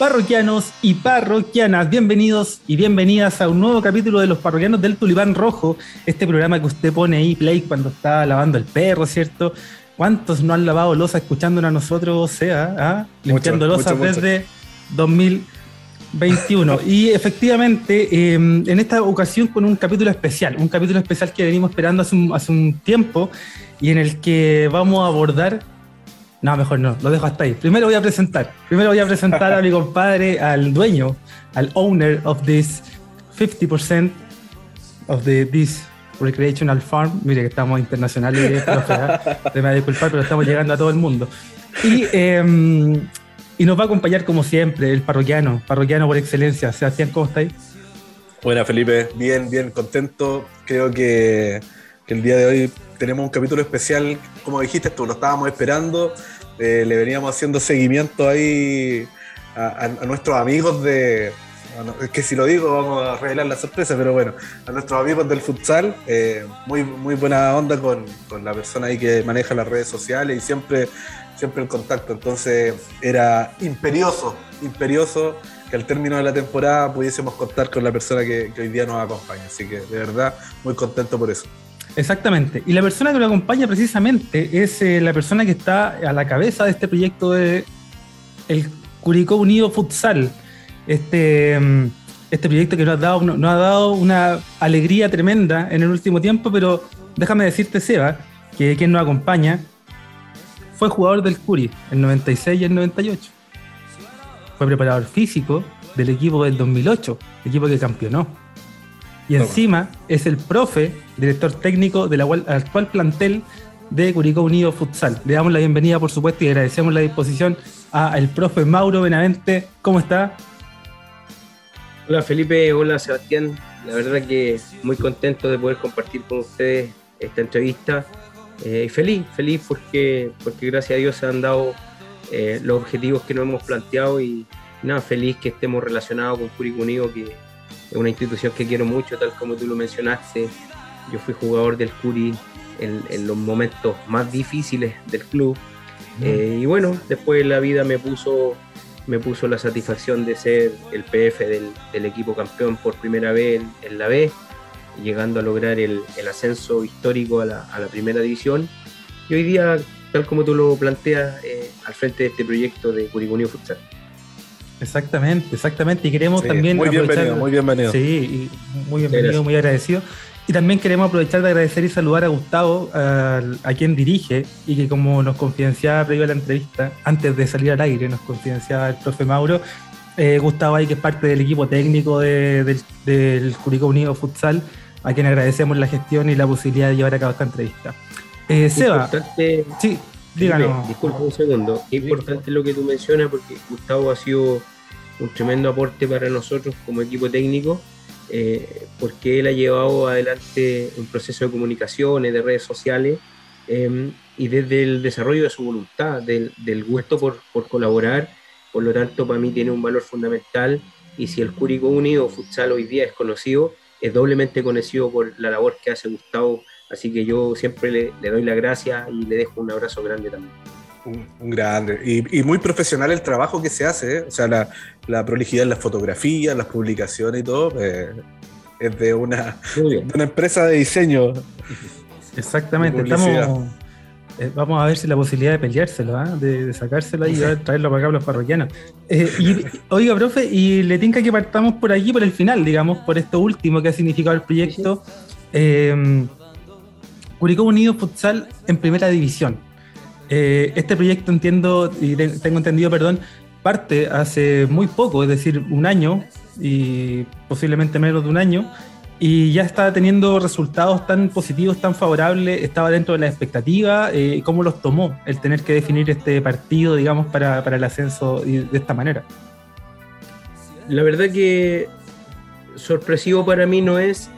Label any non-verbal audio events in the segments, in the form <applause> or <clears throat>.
Parroquianos y parroquianas, bienvenidos y bienvenidas a un nuevo capítulo de los parroquianos del Tulipán Rojo, este programa que usted pone ahí play cuando está lavando el perro, ¿cierto? ¿Cuántos no han lavado losa escuchándonos a nosotros, o sea, ¿ah? limpiando losa desde 2021? <laughs> y efectivamente, em, en esta ocasión con un capítulo especial, un capítulo especial que venimos esperando hace un, hace un tiempo y en el que vamos a abordar no, mejor no, lo dejo hasta ahí. Primero voy a presentar. Primero voy a presentar a mi compadre, al dueño, al owner of this 50% of the, this recreational farm. Mire que estamos internacionales, te me va a disculpar, pero estamos llegando a todo el mundo. Y, em, y nos va a acompañar como siempre el parroquiano, parroquiano por excelencia. Sebastián, ¿cómo estáis? Buena, Felipe. Bien, bien, contento. Creo que, que el día de hoy tenemos un capítulo especial, como dijiste tú, lo estábamos esperando, eh, le veníamos haciendo seguimiento ahí a, nuestros amigos de, es que si lo digo vamos a revelar la sorpresa, pero bueno, a nuestros amigos del futsal, eh, muy, muy buena onda con, con, la persona ahí que maneja las redes sociales y siempre, siempre el contacto, entonces era imperioso, imperioso que al término de la temporada pudiésemos contar con la persona que hoy día nos acompaña, así que de verdad muy contento por eso. Exactamente. Y la persona que lo acompaña precisamente es eh, la persona que está a la cabeza de este proyecto de el Curicó Unido Futsal. Este, mm, este proyecto que nos ha, dado, nos ha dado una alegría tremenda en el último tiempo, pero déjame decirte, Seba, que quien nos acompaña fue jugador del Curi el 96 y el 98. Fue preparador físico del equipo del 2008, equipo que campeonó y encima es el profe, director técnico del actual plantel de Curicó Unido Futsal. Le damos la bienvenida, por supuesto, y agradecemos la disposición al profe Mauro Benavente. ¿Cómo está? Hola Felipe, hola Sebastián. La verdad que muy contento de poder compartir con ustedes esta entrevista. Eh, feliz, feliz porque, porque gracias a Dios se han dado eh, los objetivos que nos hemos planteado y nada, feliz que estemos relacionados con Curicó Unido, que es una institución que quiero mucho, tal como tú lo mencionaste. Yo fui jugador del Curi en, los momentos más difíciles del club. Eh, y bueno, después la vida me puso, me puso la satisfacción de ser el PF del, equipo campeón por primera vez en, la B, llegando a lograr el, ascenso histórico a la, primera división. Y hoy día, tal como tú lo planteas, eh, al frente de este proyecto de Curicunio Futsal. Exactamente, exactamente. Y queremos también. Muy bienvenido, muy bienvenido. Sí, muy bienvenido, muy agradecido. Y también queremos aprovechar de agradecer y saludar a Gustavo, a, quien dirige, y que como nos confidenciaba previo a la entrevista, antes de salir al aire, nos confidenciaba el profe Mauro, eh, Gustavo ahí que es parte del equipo técnico del, del Curicó Unido Futsal, a quien agradecemos la gestión y la posibilidad de llevar a cabo esta entrevista. Eh, Seba, sí, díganos. Disculpa un segundo, es importante lo que tú mencionas porque Gustavo ha sido un tremendo aporte para nosotros como equipo técnico, eh, porque él ha llevado adelante un proceso de comunicaciones, de redes sociales, em, y desde el desarrollo de su voluntad, del, del gusto por, por, colaborar, por lo tanto para mí tiene un valor fundamental, y si el Cúrico Unido Futsal hoy día es conocido, es doblemente conocido por la labor que hace Gustavo, así que yo siempre le doy la gracia y le dejo un abrazo grande también. Un, grande. Y, muy profesional el trabajo que se hace, ¿eh? o sea, la, la, prolijidad en las fotografías, las publicaciones y todo, eh, es de una, una empresa de diseño. Exactamente, estamos, eh, vamos a ver si la posibilidad de peleárselo, ¿ah? de, sacárselo y traerlo para acá a los parroquianos. y, <laughs> oiga, profe, y le tinca que partamos por aquí, por el final, digamos, por esto último que ha significado el proyecto. Curicó Unido Futsal en primera división. Eh, este proyecto entiendo, tengo entendido, perdón, parte hace muy poco, es decir, un año y posiblemente menos de un año, y ya está teniendo resultados tan positivos, tan favorables, estaba dentro de la expectativa. Eh, ¿Cómo los tomó el tener que definir este partido, digamos, para el ascenso de esta manera? La verdad que sorpresivo para mí no es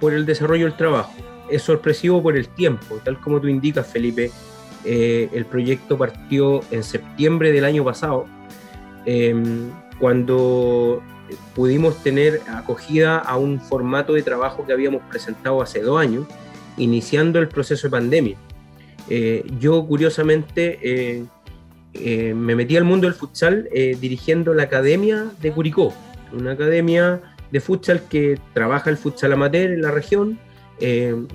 por el desarrollo del trabajo, es sorpresivo por el tiempo, tal como tú indicas, Felipe eh, el proyecto partió en septiembre del año pasado, em, cuando pudimos tener acogida a un formato de trabajo que habíamos presentado hace dos años, iniciando el proceso de pandemia. Eh, yo curiosamente eh, eh, me metí al mundo del futsal eh, dirigiendo la academia de Curicó, una academia de futsal que trabaja el futsal amateur en la región.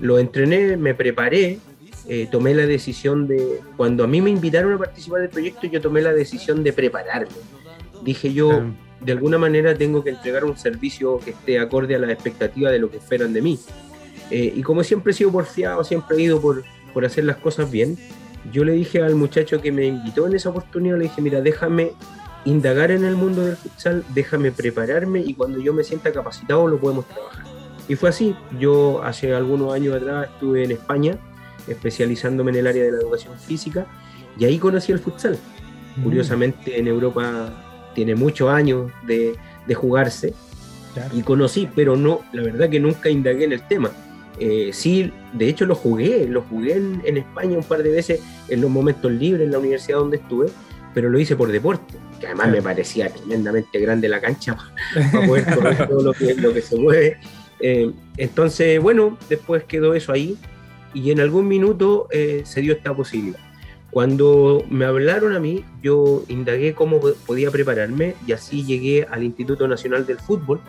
lo entrené, me preparé, tomé la decisión de, cuando a mí me invitaron a participar del proyecto, yo tomé la decisión de prepararme. Dije yo, de alguna manera tengo que entregar un servicio que esté acorde a las expectativas de lo que esperan de mí. y como siempre he sido porfiado, siempre he ido por, por hacer las cosas bien, yo le dije al muchacho que me invitó en esa oportunidad, le dije, mira, déjame indagar en el mundo del futsal, déjame prepararme y cuando yo me sienta capacitado lo podemos trabajar. Y fue así, yo hace algunos años atrás estuve en España especializándome en el área de la educación física y ahí conocí el futsal. Mm. Curiosamente en Europa tiene muchos años de, jugarse y conocí, pero no, la verdad que nunca indagué en el tema eh, sí, de hecho lo jugué, lo jugué en, España un par de veces en los momentos libres en la universidad donde estuve, pero lo hice por deporte, que además me parecía tremendamente grande la cancha <laughs> para poder correr todo lo que, lo que se mueve. Eh, entonces, bueno, después quedó eso ahí y en algún minuto eh, se dio esta posibilidad. Cuando me hablaron a mí, yo indagué cómo podía prepararme y así llegué al Instituto Nacional del Fútbol,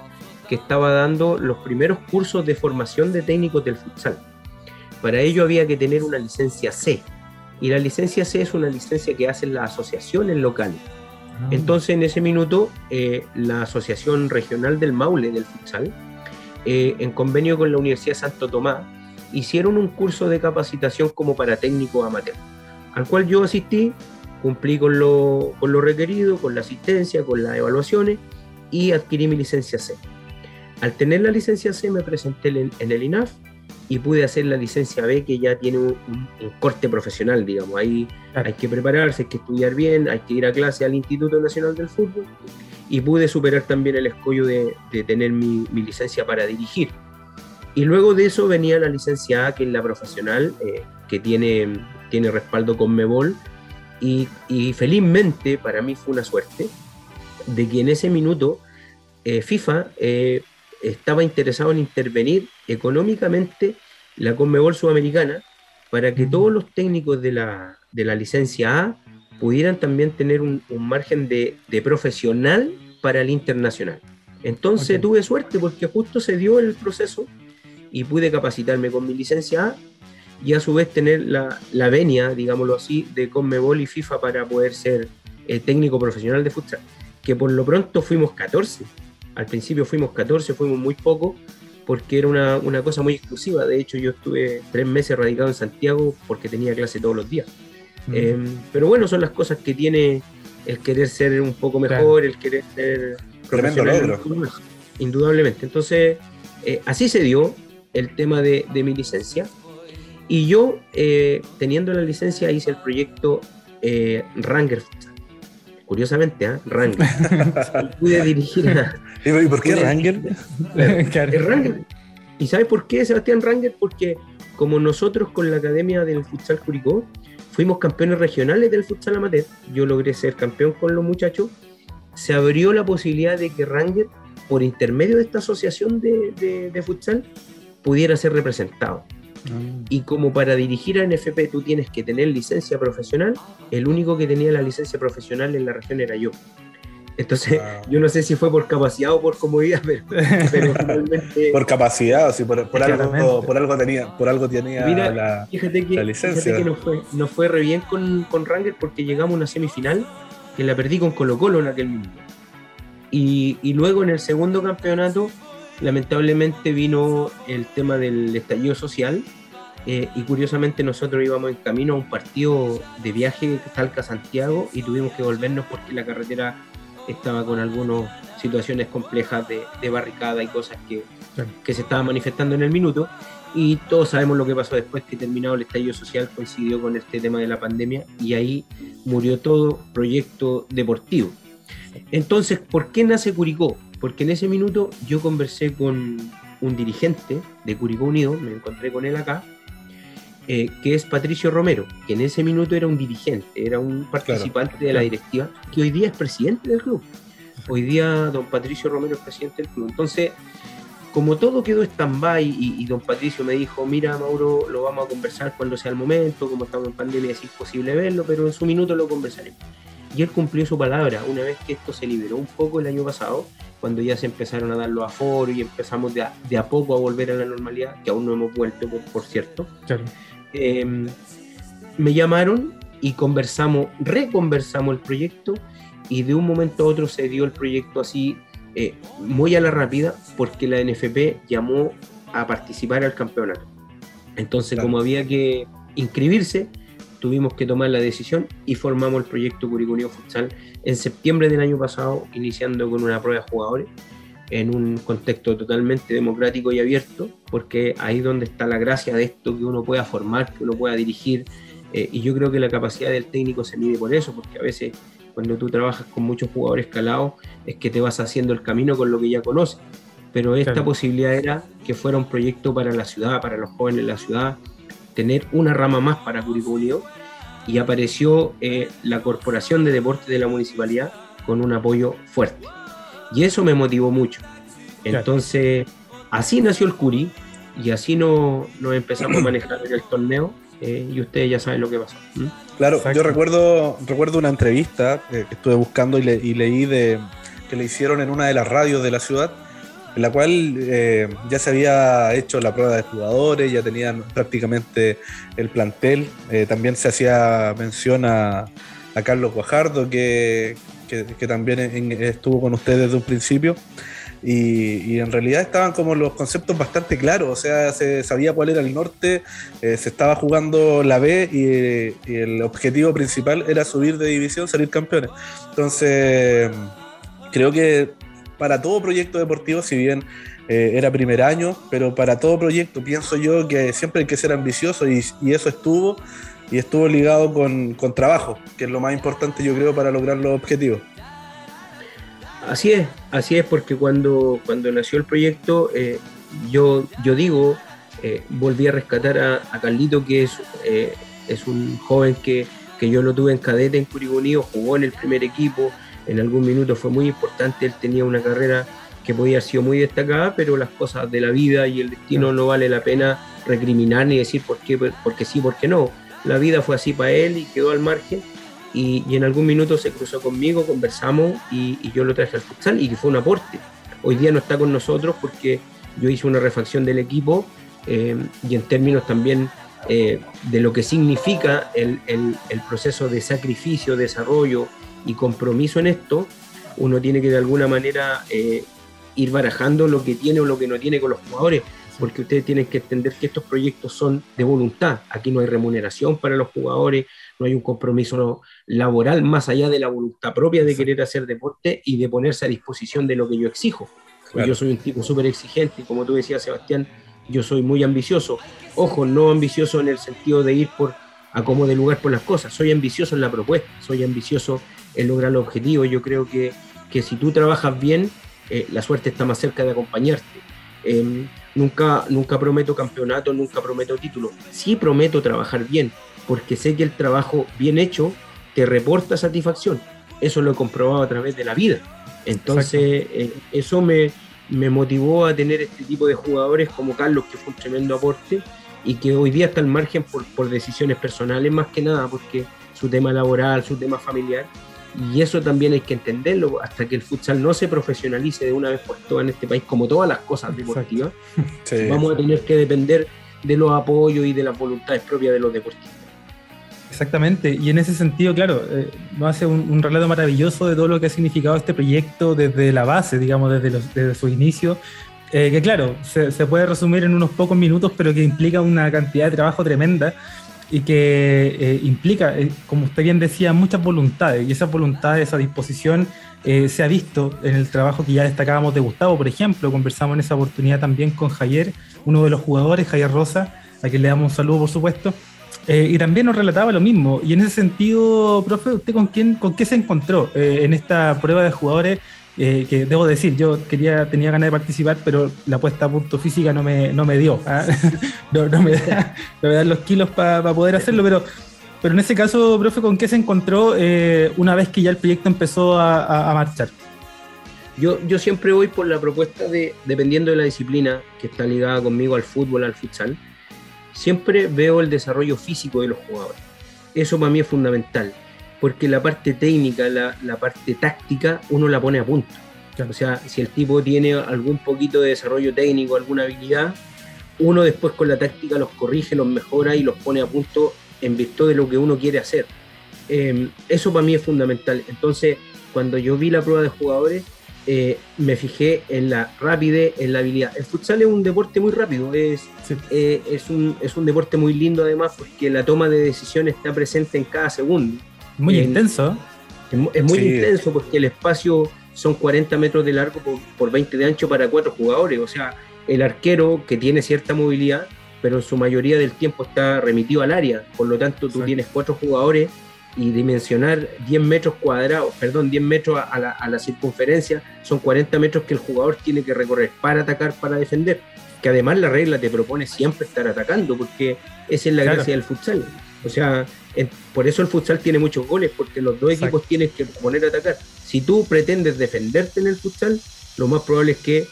que estaba dando los primeros cursos de formación de técnicos del futsal. Para ello había que tener una licencia C. Y la licencia C es una licencia que hacen las asociaciones locales. Ah. Entonces, en ese minuto, eh, la Asociación Regional del Maule del Futsal, eh, en convenio con la Universidad Santo Tomás, hicieron un curso de capacitación como para técnicos amateur, al cual yo asistí, cumplí con lo, con lo requerido, con la asistencia, con las evaluaciones y adquirí mi licencia C. Al tener la licencia C me presenté en, el INAF y pude hacer la licencia B que ya tiene un, corte profesional, digamos. Ahí hay que prepararse, hay que estudiar bien, hay que ir a clase al Instituto Nacional del Fútbol y pude superar también el escollo de, tener mi, licencia para dirigir. Y luego de eso venía la licencia A, que es la profesional, eh, que tiene, tiene respaldo con Mebol. Y, y, felizmente, para mí fue una suerte, de que en ese minuto eh, FIFA eh, estaba interesado en intervenir económicamente la Conmebol Sudamericana para que todos los técnicos de la, licencia A pudieran también tener un, margen de, profesional para el internacional. Entonces tuve suerte porque justo se dio el proceso y pude capacitarme con mi licencia A y a su vez tener la, la venia, digámoslo así, de Conmebol y FIFA para poder ser el técnico profesional de futsal, que por lo pronto fuimos 14 al principio fuimos 14, fuimos muy poco, porque era una, cosa muy exclusiva. De hecho, yo estuve tres meses radicado en Santiago porque tenía clase todos los días. Mm. Em, pero bueno, son las cosas que tiene el querer ser un poco mejor, el querer ser profesional. Indudablemente. Entonces, eh, así se dio el tema de, mi licencia. Y yo, eh, teniendo la licencia, hice el proyecto eh, Ranger Curiosamente, ¿eh? Ranger. <laughs> pude dirigir a, ¿Y por qué Ranger? Ranger. ¿Y sabes por qué Sebastián Ranger? Porque como nosotros con la Academia del Futsal Curicó fuimos campeones regionales del futsal amateur, yo logré ser campeón con los muchachos, se abrió la posibilidad de que Ranger, por intermedio de esta asociación de, de, futsal, pudiera ser representado. Ah. Y como para dirigir a NFP tú tienes que tener licencia profesional, el único que tenía la licencia profesional en la región era yo. Entonces, yo no sé si fue por capacidad o por comodidad, <laughs> pero, pero finalmente. <laughs> por capacidad, o si por, algo, por algo tenía, por algo tenía la, fíjate que, licencia. Fíjate que nos fue, nos fue re bien con, con Ranger porque llegamos a una semifinal que la perdí con Colo Colo en aquel momento. Y, y luego en el segundo campeonato, lamentablemente vino el tema del estallido social. Eh, y curiosamente nosotros íbamos en camino a un partido de viaje de Talca Santiago y tuvimos que volvernos porque la carretera estaba con algunas situaciones complejas de, barricada y cosas que, que, se estaban manifestando en el minuto. Y todos sabemos lo que pasó después que terminado el estallido social coincidió con este tema de la pandemia y ahí murió todo proyecto deportivo. Entonces, ¿por qué nace Curicó? Porque en ese minuto yo conversé con un dirigente de Curicó Unido, me encontré con él acá, eh, que es Patricio Romero, que en ese minuto era un dirigente, era un participante de la directiva, que hoy día es presidente del club. Hoy día don Patricio Romero es presidente del club. Entonces, como todo quedó stand-by y, y, don Patricio me dijo, mira Mauro, lo vamos a conversar cuando sea el momento, como estamos en pandemia es imposible verlo, pero en su minuto lo conversaremos. Y él cumplió su palabra una vez que esto se liberó un poco el año pasado, cuando ya se empezaron a dar los aforos y empezamos de a, de a poco a volver a la normalidad, que aún no hemos vuelto, por, por cierto. Claro. Eh, me llamaron y conversamos, reconversamos el proyecto y de un momento a otro se dio el proyecto así eh, muy a la rápida porque la NFP llamó a participar al campeonato. Entonces, claro. como había que inscribirse, tuvimos que tomar la decisión y formamos el proyecto Curicunio Futsal en septiembre del año pasado, iniciando con una prueba de jugadores en un contexto totalmente democrático y abierto, porque ahí es donde está la gracia de esto, que uno pueda formar, que uno pueda dirigir, eh, y yo creo que la capacidad del técnico se mide por eso, porque a veces cuando tú trabajas con muchos jugadores calados es que te vas haciendo el camino con lo que ya conoces, pero esta claro. posibilidad era que fuera un proyecto para la ciudad, para los jóvenes de la ciudad, tener una rama más para Curicó Unido y apareció eh, la Corporación de Deportes de la Municipalidad con un apoyo fuerte. Y eso me motivó mucho. Entonces, así nació el Curi y así no, nos empezamos a <clears throat> manejar en el torneo eh, y ustedes ya saben lo que pasó. ¿Mm? Claro, Exacto. yo recuerdo, recuerdo una entrevista eh, que estuve buscando y, le, y, leí de que le hicieron en una de las radios de la ciudad en la cual eh, ya se había hecho la prueba de jugadores, ya tenían prácticamente el plantel. Eh, también se hacía mención a, Carlos Guajardo, que, que, también estuvo con ustedes desde un principio. Y, y, en realidad estaban como los conceptos bastante claros, o sea, se sabía cuál era el norte, eh, se estaba jugando la B y, y, el objetivo principal era subir de división, salir campeones. Entonces, creo que para todo proyecto deportivo, si bien eh, era primer año, pero para todo proyecto pienso yo que siempre hay que ser ambicioso y, eso estuvo y estuvo ligado con, trabajo, que es lo más importante yo creo para lograr los objetivos. Así es, así es porque cuando, cuando nació el proyecto, eh, yo, yo digo, eh, volví a rescatar a, Carlito, que es, es un joven que, que yo lo tuve en cadete en Curigunío, jugó en el primer equipo, en algún minuto fue muy importante, él tenía una carrera que podía haber sido muy destacada, pero las cosas de la vida y el destino no vale la pena recriminar ni decir por qué, porque sí, por qué no. La vida fue así para él y quedó al margen y, y en algún minuto se cruzó conmigo, conversamos y, y, yo lo traje al futsal y que fue un aporte. Hoy día no está con nosotros porque yo hice una refacción del equipo eh, y en términos también eh, de lo que significa el, el, el proceso de sacrificio, desarrollo, y compromiso en esto, uno tiene que de alguna manera eh, ir barajando lo que tiene o lo que no tiene con los jugadores, porque ustedes tienen que entender que estos proyectos son de voluntad. Aquí no hay remuneración para los jugadores, no hay un compromiso laboral más allá de la voluntad propia de querer hacer deporte y de ponerse a disposición de lo que yo exijo. Claro. Yo soy un tipo súper exigente y como tú decías, Sebastián, yo soy muy ambicioso. Ojo, no ambicioso en el sentido de ir por a como de lugar por las cosas, soy ambicioso en la propuesta, soy ambicioso en lograr los objetivos. Yo creo que, que si tú trabajas bien, eh, la suerte está más cerca de acompañarte. Eh, nunca, nunca prometo campeonato, nunca prometo título. Sí prometo trabajar bien, porque sé que el trabajo bien hecho te reporta satisfacción. Eso lo he comprobado a través de la vida. Entonces, eh, eso me, me motivó a tener este tipo de jugadores como Carlos, que fue un tremendo aporte y que hoy día está al margen por, por decisiones personales más que nada, porque su tema laboral, su tema familiar, y eso también hay que entenderlo hasta que el futsal no se profesionalice de una vez por todas en este país, como todas las cosas deportivas. <laughs> Sí. Vamos a tener que depender de los apoyos y de las voluntades propias de los deportistas. Exactamente, y en ese sentido, claro, eh, nos hace un, un, relato maravilloso de todo lo que ha significado este proyecto desde la base, digamos, desde, los, desde su inicio, eh, que claro, se, se, puede resumir en unos pocos minutos, pero que implica una cantidad de trabajo tremenda y que eh, implica, eh, como usted bien decía, muchas voluntades, y esas voluntades, esa disposición eh, se ha visto en el trabajo que ya destacábamos de Gustavo, por ejemplo, conversamos en esa oportunidad también con Javier, uno de los jugadores, Javier Rosa, a quien le damos un saludo, por supuesto, y también nos relataba lo mismo, y en ese sentido, profe, ¿usted con, quién, con qué se encontró en esta prueba de jugadores? Eh, que debo decir, yo quería, tenía ganas de participar, pero la puesta a punto física no me, no me dio. ¿ah? <laughs> no, me da, dan los kilos para pa poder hacerlo, pero, pero en ese caso, profe, ¿con qué se encontró eh, una vez que ya el proyecto empezó a, a, a marchar? Yo, yo siempre voy por la propuesta de, dependiendo de la disciplina que está ligada conmigo al fútbol, al futsal, siempre veo el desarrollo físico de los jugadores. Eso para mí es fundamental, porque la parte técnica, la, la parte táctica, uno la pone a punto. O sea, si el tipo tiene algún poquito de desarrollo técnico, alguna habilidad, uno después con la táctica los corrige, los mejora y los pone a punto en virtud de lo que uno quiere hacer. Eh, eso para mí es fundamental. Entonces, cuando yo vi la prueba de jugadores, eh, me fijé en la rapidez, en la habilidad. El futsal es un deporte muy rápido, es, eh, es, un, es un deporte muy lindo además porque la toma de decisión está presente en cada segundo. Muy intenso. Es, muy intenso porque el espacio son 40 metros de largo por, por 20 de ancho para cuatro jugadores. O sea, el arquero que tiene cierta movilidad, pero en su mayoría del tiempo está remitido al área. Por lo tanto, tú tienes cuatro jugadores y dimensionar 10 metros cuadrados, perdón, 10 metros a la, a la, circunferencia, son 40 metros que el jugador tiene que recorrer para atacar, para defender. Que además la regla te propone siempre estar atacando, porque esa es la gracia del futsal. O sea, por eso el futsal tiene muchos goles, porque los dos equipos tienen que poner a atacar. Si tú pretendes defenderte en el futsal, lo más probable es que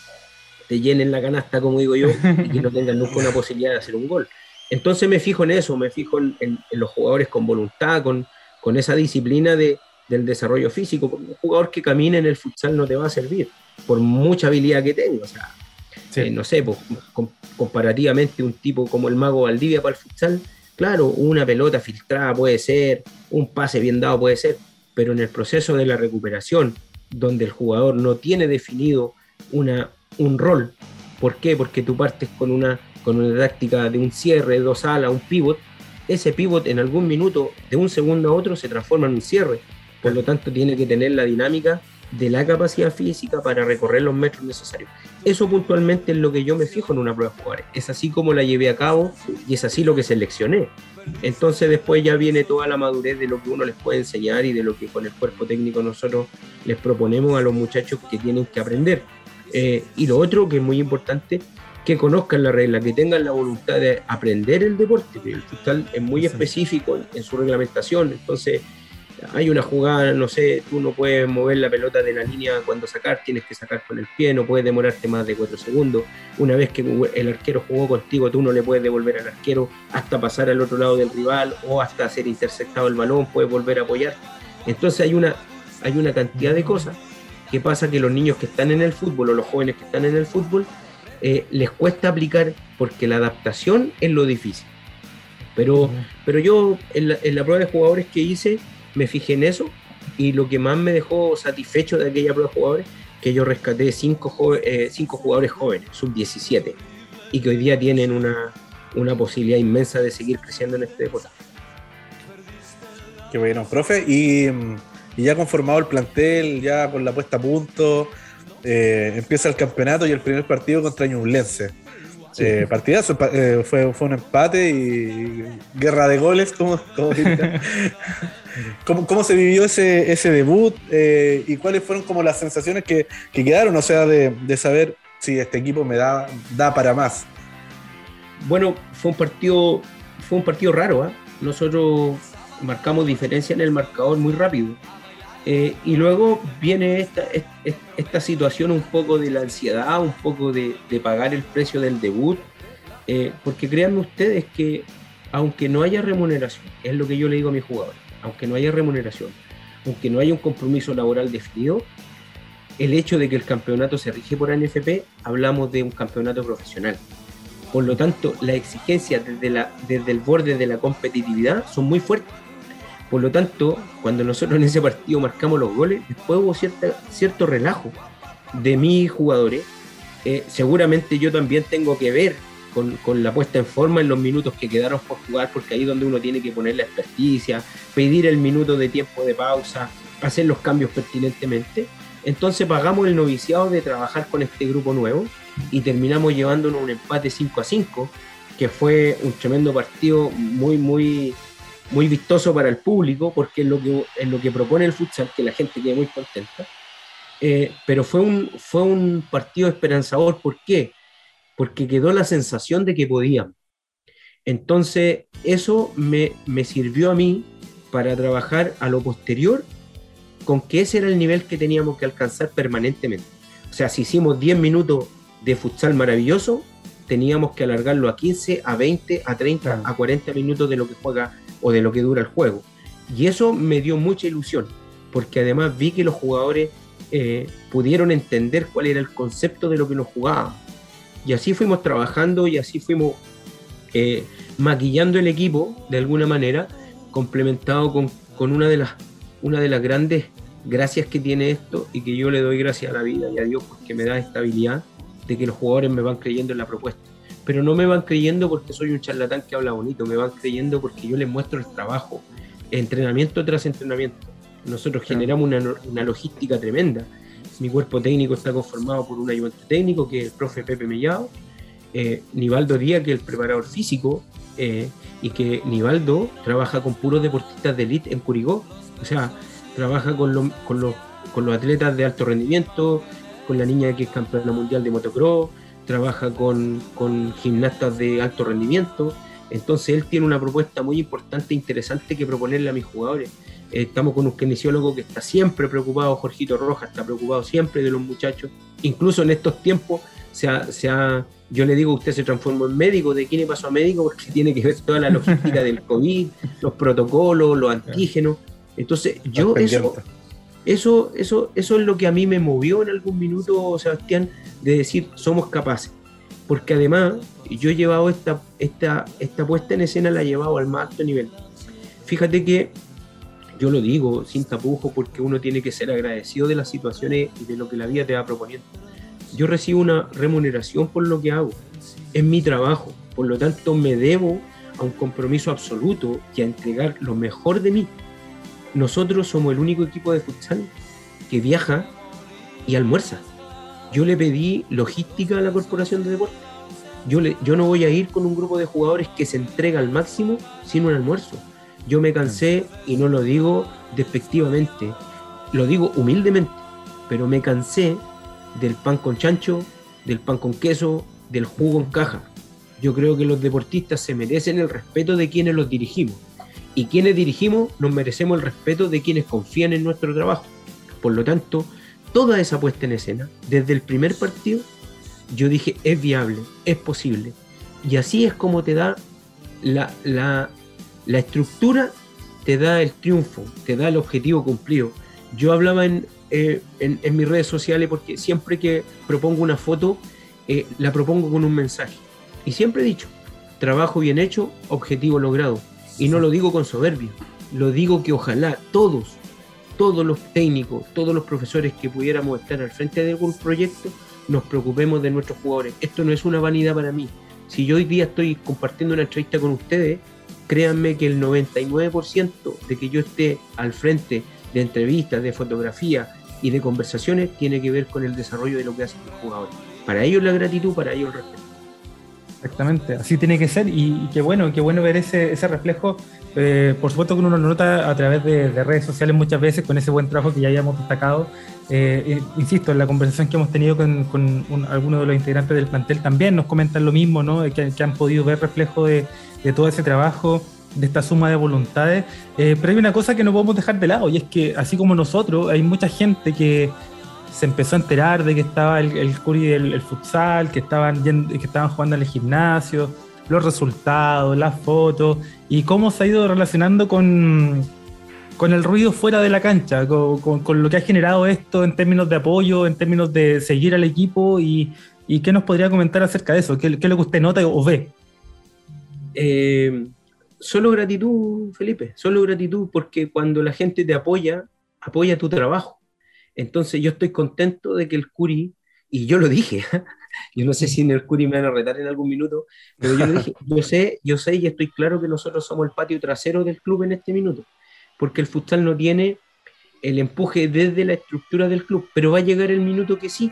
te llenen la canasta, como digo yo, y que no <laughs> tengan nunca una posibilidad de hacer un gol. Entonces me fijo en eso, me fijo en, en los jugadores con voluntad, con, con esa disciplina de, del desarrollo físico. un jugador que camine en el futsal no te va a servir, por mucha habilidad que tenga. O sea, eh, no sé, pues, comparativamente un tipo como el mago Valdivia para el futsal, claro, una pelota filtrada puede ser, un pase bien dado puede ser, pero en el proceso de la recuperación, donde el jugador no tiene definido una, un rol, ¿por qué? Porque tú partes con una, con una táctica de un cierre, dos alas, un pivot, ese pivot en algún minuto, de un segundo a otro, se transforma en un cierre. Por lo tanto, tiene que tener la dinámica de la capacidad física para recorrer los metros necesarios. Eso puntualmente es lo que yo me fijo en una prueba de jugadores. Es así como la llevé a cabo y es así lo que seleccioné. Entonces después ya viene toda la madurez de lo que uno les puede enseñar y de lo que con el cuerpo técnico nosotros les proponemos a los muchachos que tienen que aprender. Eh, y lo otro que es muy importante que conozcan la regla, que tengan la voluntad de aprender el deporte, el futsal es muy específico en, su reglamentación, entonces hay una jugada, no sé, tú no puedes mover la pelota de la línea cuando sacar, tienes que sacar con el pie, no puedes demorarte más de cuatro segundos. Una vez que el arquero jugó contigo, tú no le puedes devolver al arquero hasta pasar al otro lado del rival o hasta ser interceptado el balón, puedes volver a apoyar. Entonces hay una, hay una cantidad de cosas que pasa que los niños que están en el fútbol o los jóvenes que están en el fútbol eh, les cuesta aplicar porque la adaptación es lo difícil. Pero, pero yo en la, prueba de jugadores que hice me fijé en eso y lo que más me dejó satisfecho de aquella prueba de jugadores que yo rescaté cinco, eh, cinco jugadores jóvenes, sub-17, y que hoy día tienen una, una posibilidad inmensa de seguir creciendo en este deporte. Qué bueno, profe. Y, y, ya conformado el plantel, ya con la puesta a punto, eh, empieza el campeonato y el primer partido contra Ñublense. Eh, partidazo, eh, fue, fue un empate y guerra de goles, como, <laughs> <laughs> ¿Cómo, se vivió ese, ese debut y cuáles fueron como las sensaciones que, quedaron, o sea, de, saber si este equipo me da, da para más? Bueno, fue un partido, fue un partido raro, nosotros marcamos diferencia en el marcador muy rápido. Eh, y luego viene esta, esta, situación un poco de la ansiedad, un poco de, pagar el precio del debut, eh, porque créanme ustedes que aunque no haya remuneración, es lo que yo le digo a mis jugadores, aunque no haya remuneración, aunque no haya un compromiso laboral definido, el hecho de que el campeonato se rige por NFP, hablamos de un campeonato profesional. Por lo tanto, las exigencias desde el borde de la competitividad son muy fuertes por lo tanto, cuando nosotros en ese partido marcamos los goles, después hubo cierta, cierto relajo de mis jugadores. Eh, seguramente yo también tengo que ver con, la puesta en forma en los minutos que quedaron por jugar, porque ahí es donde uno tiene que poner la experticia, pedir el minuto de tiempo de pausa, hacer los cambios pertinentemente. Entonces pagamos el noviciado de trabajar con este grupo nuevo y terminamos llevándonos un empate 5 a 5, que fue un tremendo partido muy, muy muy vistoso para el público, porque es lo que, es lo que propone el futsal, que la gente quede muy contenta. Eh, pero fue un, fue un partido esperanzador, ¿por qué? Porque quedó la sensación de que podían. Entonces, eso me, me sirvió a mí para trabajar a lo posterior con que ese era el nivel que teníamos que alcanzar permanentemente. O sea, si hicimos 10 minutos de futsal maravilloso, teníamos que alargarlo a 15, a 20, a 30, a 40 minutos de lo que juega o de lo que dura el juego. Y eso me dio mucha ilusión, porque además vi que los jugadores eh, pudieron entender cuál era el concepto de lo que nos jugábamos. Y así fuimos trabajando y así fuimos eh, maquillando el equipo de alguna manera, complementado con, con, una, de las, una de las grandes gracias que tiene esto y que yo le doy gracias a la vida y a Dios porque me da estabilidad de que los jugadores me van creyendo en la propuesta. Pero no me van creyendo porque soy un charlatán que habla bonito, me van creyendo porque yo les muestro el trabajo, entrenamiento tras entrenamiento. Nosotros generamos una, una logística tremenda. Mi cuerpo técnico está conformado por un ayudante técnico, que es el profe Pepe Mellado, eh, Nivaldo Díaz, que es el preparador físico, eh, y que Nivaldo trabaja con puros deportistas de elite en Curigó. O sea, trabaja con, con, los, con los atletas de alto rendimiento, con la niña que es campeona mundial de motocross, trabaja con, con gimnastas de alto rendimiento. Entonces él tiene una propuesta muy importante e interesante que proponerle a mis jugadores. Eh, estamos con un kinesiólogo que está siempre preocupado, Jorgito Rojas está preocupado siempre de los muchachos. Incluso en estos tiempos se se ha yo le digo, usted se transformó en médico, ¿de quién pasó a médico? Porque <laughs> tiene que ver toda la logística del COVID, los protocolos, los antígenos. Entonces, yo eso, eso, eso, eso es lo que a mí me movió en algún minuto, Sebastián, de decir, somos capaces. Porque además, yo he llevado esta, esta, esta puesta en escena, la he llevado al más alto nivel. Fíjate que yo lo digo sin tapujo porque uno tiene que ser agradecido de las situaciones y de lo que la vida te va proponiendo yo recibo una remuneración por lo que hago. Es mi trabajo. Por lo tanto, me debo a un compromiso absoluto y a entregar lo mejor de mí. Nosotros somos el único equipo de futsal que viaja y almuerza. Yo le pedí logística a la Corporación de Deportes. Yo, le, yo no voy a ir con un grupo de jugadores que se entrega al máximo sin un almuerzo. Yo me cansé, y no lo digo despectivamente, lo digo humildemente, pero me cansé del pan con chancho, del pan con queso, del jugo en caja. Yo creo que los deportistas se merecen el respeto de quienes los dirigimos. Y quienes dirigimos nos merecemos el respeto de quienes confían en nuestro trabajo. Por lo tanto, toda esa puesta en escena, desde el primer partido, yo dije, es viable, es posible. Y así es como te da la, la, la estructura, te da el triunfo, te da el objetivo cumplido. Yo hablaba en, eh, en, mis redes sociales porque siempre que propongo una foto, eh, la propongo con un mensaje. Y siempre he dicho, trabajo bien hecho, objetivo logrado. Y no lo digo con soberbia, lo digo que ojalá todos, todos los técnicos, todos los profesores que pudiéramos estar al frente de algún proyecto, nos preocupemos de nuestros jugadores. Esto no es una vanidad para mí. Si yo hoy día estoy compartiendo una entrevista con ustedes, créanme que el 99% de que yo esté al frente de entrevistas, de fotografía, y de conversaciones tiene que ver con el desarrollo de lo que hacen los jugadores. Para ellos la gratitud, para ellos el respeto. Exactamente, así tiene que ser y, qué bueno, qué bueno ver ese, reflejo. Eh, por supuesto que uno lo nota a través de, redes sociales muchas veces con ese buen trabajo que ya hayamos destacado. Eh, insisto, en la conversación que hemos tenido con, con algunos de los integrantes del plantel también nos comentan lo mismo, ¿no? que, que han podido ver reflejo de, de todo ese trabajo de esta suma de voluntades. Eh, pero hay una cosa que no podemos dejar de lado y es que así como nosotros, hay mucha gente que se empezó a enterar de que estaba el, el del el futsal, que estaban, que estaban jugando en el gimnasio, los resultados, las fotos y cómo se ha ido relacionando con, con el ruido fuera de la cancha, con, lo que ha generado esto en términos de apoyo, en términos de seguir al equipo y, y qué nos podría comentar acerca de eso, qué, qué es lo que usted nota o ve. Eh, solo gratitud, Felipe, solo gratitud, porque cuando la gente te apoya, apoya tu trabajo. Entonces yo estoy contento de que el Curi, y yo lo dije, <laughs> yo no sé si en el Curi me van a retar en algún minuto, pero yo lo yo sé, yo sé y estoy claro que nosotros somos el patio trasero del club en este minuto, porque el futsal no tiene el empuje desde la estructura del club, pero va a llegar el minuto que sí,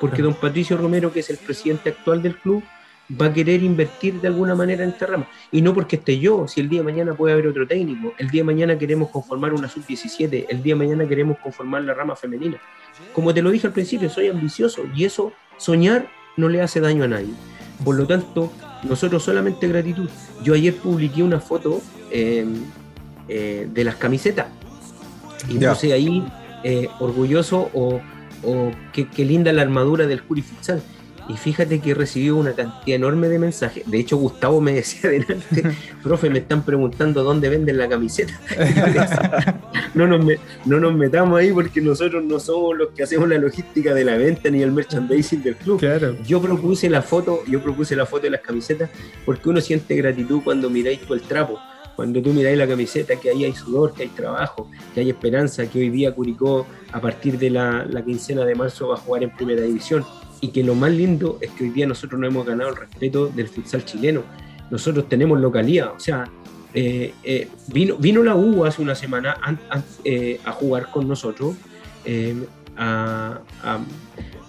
porque don Patricio Romero, que es el presidente actual del club, va a querer invertir de alguna manera en esta rama. Y no porque esté yo, si el día de mañana puede haber otro técnico, el día de mañana queremos conformar una sub-17, el día de mañana queremos conformar la rama femenina. Como te lo dije al principio, soy ambicioso y eso, soñar, no le hace daño a nadie. Por lo tanto, nosotros solamente gratitud. Yo ayer publiqué una foto em, eh, de las camisetas. Y puse ahí eh, orgulloso o, o qué, qué, linda la armadura del Curi Futsal. Y fíjate que recibió una cantidad enorme de mensajes. De hecho, Gustavo me decía adelante, <laughs> profe, me están preguntando dónde venden la camiseta. <laughs> no, nos no nos metamos ahí porque nosotros no somos los que hacemos la logística de la venta ni el merchandising del club. Yo propuse la foto, yo propuse la foto de las camisetas porque uno siente gratitud cuando miráis tú el trapo. Cuando tú miráis la camiseta, que ahí hay sudor, que hay trabajo, que hay esperanza, que hoy día Curicó, a partir de la, la quincena de marzo, va a jugar en primera división y que lo más lindo es que hoy día nosotros no hemos ganado el respeto del futsal chileno. Nosotros tenemos localía, o sea, eh, eh, vino, vino la U hace una semana eh, a, jugar con nosotros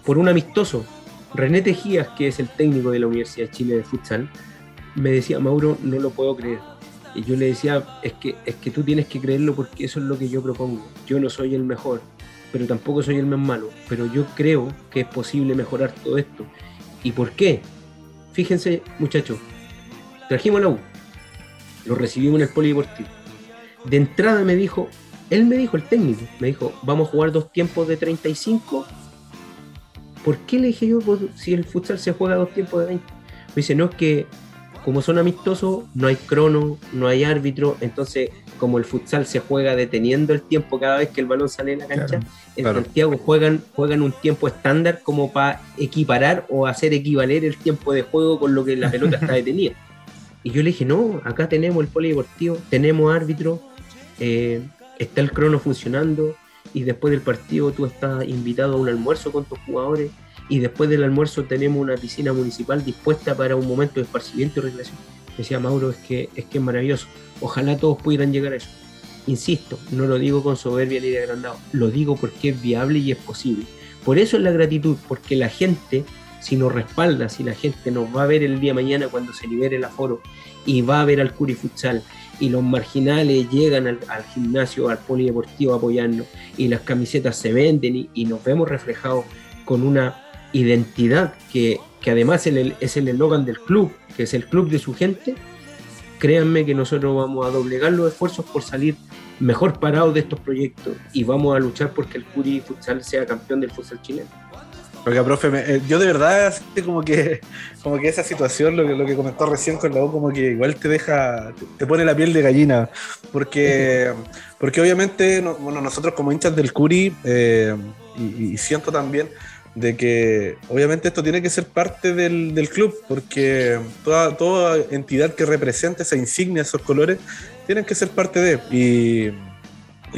por un amistoso. René Tejías, que es el técnico de la Universidad de Chile de futsal, me decía, Mauro, no lo puedo creer. Y yo le decía, es que, es que tú tienes que creerlo porque eso es lo que yo propongo. Yo no soy el mejor, pero tampoco soy el más malo. Pero yo creo que es posible mejorar todo esto. ¿Y por qué? Fíjense, muchachos, trajimos la U, lo recibimos en el polideportivo. De entrada me dijo, él me dijo, el técnico, me dijo, vamos a jugar dos tiempos de 35. ¿Por qué le dije yo si el futsal se juega dos tiempos de 20? Me dice, no es que como son amistosos, no hay crono, no hay árbitro, entonces como el futsal se juega deteniendo el tiempo cada vez que el balón sale en la cancha, en Santiago juegan, juegan un tiempo estándar como para equiparar o hacer equivaler el tiempo de juego con lo que la pelota está <laughs> detenida. Y yo le dije, no, acá tenemos el polideportivo, tenemos árbitro, eh, está el crono funcionando y después del partido tú estás invitado a un almuerzo con tus jugadores y después del almuerzo tenemos una piscina municipal dispuesta para un momento de esparcimiento y recreación. Decía Mauro, es que, es que es maravilloso. Ojalá todos pudieran llegar a eso. Insisto, no lo digo con soberbia ni de agrandado, lo digo porque es viable y es posible. Por eso es la gratitud, porque la gente, si nos respalda, si la gente nos va a ver el día mañana cuando se libere el aforo y va a ver al Curi Futsal y los marginales llegan al, gimnasio, al polideportivo apoyarnos y las camisetas se venden y nos vemos reflejados con una identidad que, que además es el eslogan del club, que es el club de su gente, créanme que nosotros vamos a doblegar los esfuerzos por salir mejor parados de estos proyectos y vamos a luchar porque el Curi Futsal sea campeón del futsal chileno. Oiga, profe, eh, yo de verdad como que, como que esa situación, lo que, lo que comentó recién con la U, como que igual te deja, te pone la piel de gallina, porque, porque obviamente bueno, nosotros como hinchas del Curi, eh, y siento también, de que obviamente esto tiene que ser parte del, del club, porque toda, toda, entidad que represente esa insignia, esos colores, tienen que ser parte de. Y,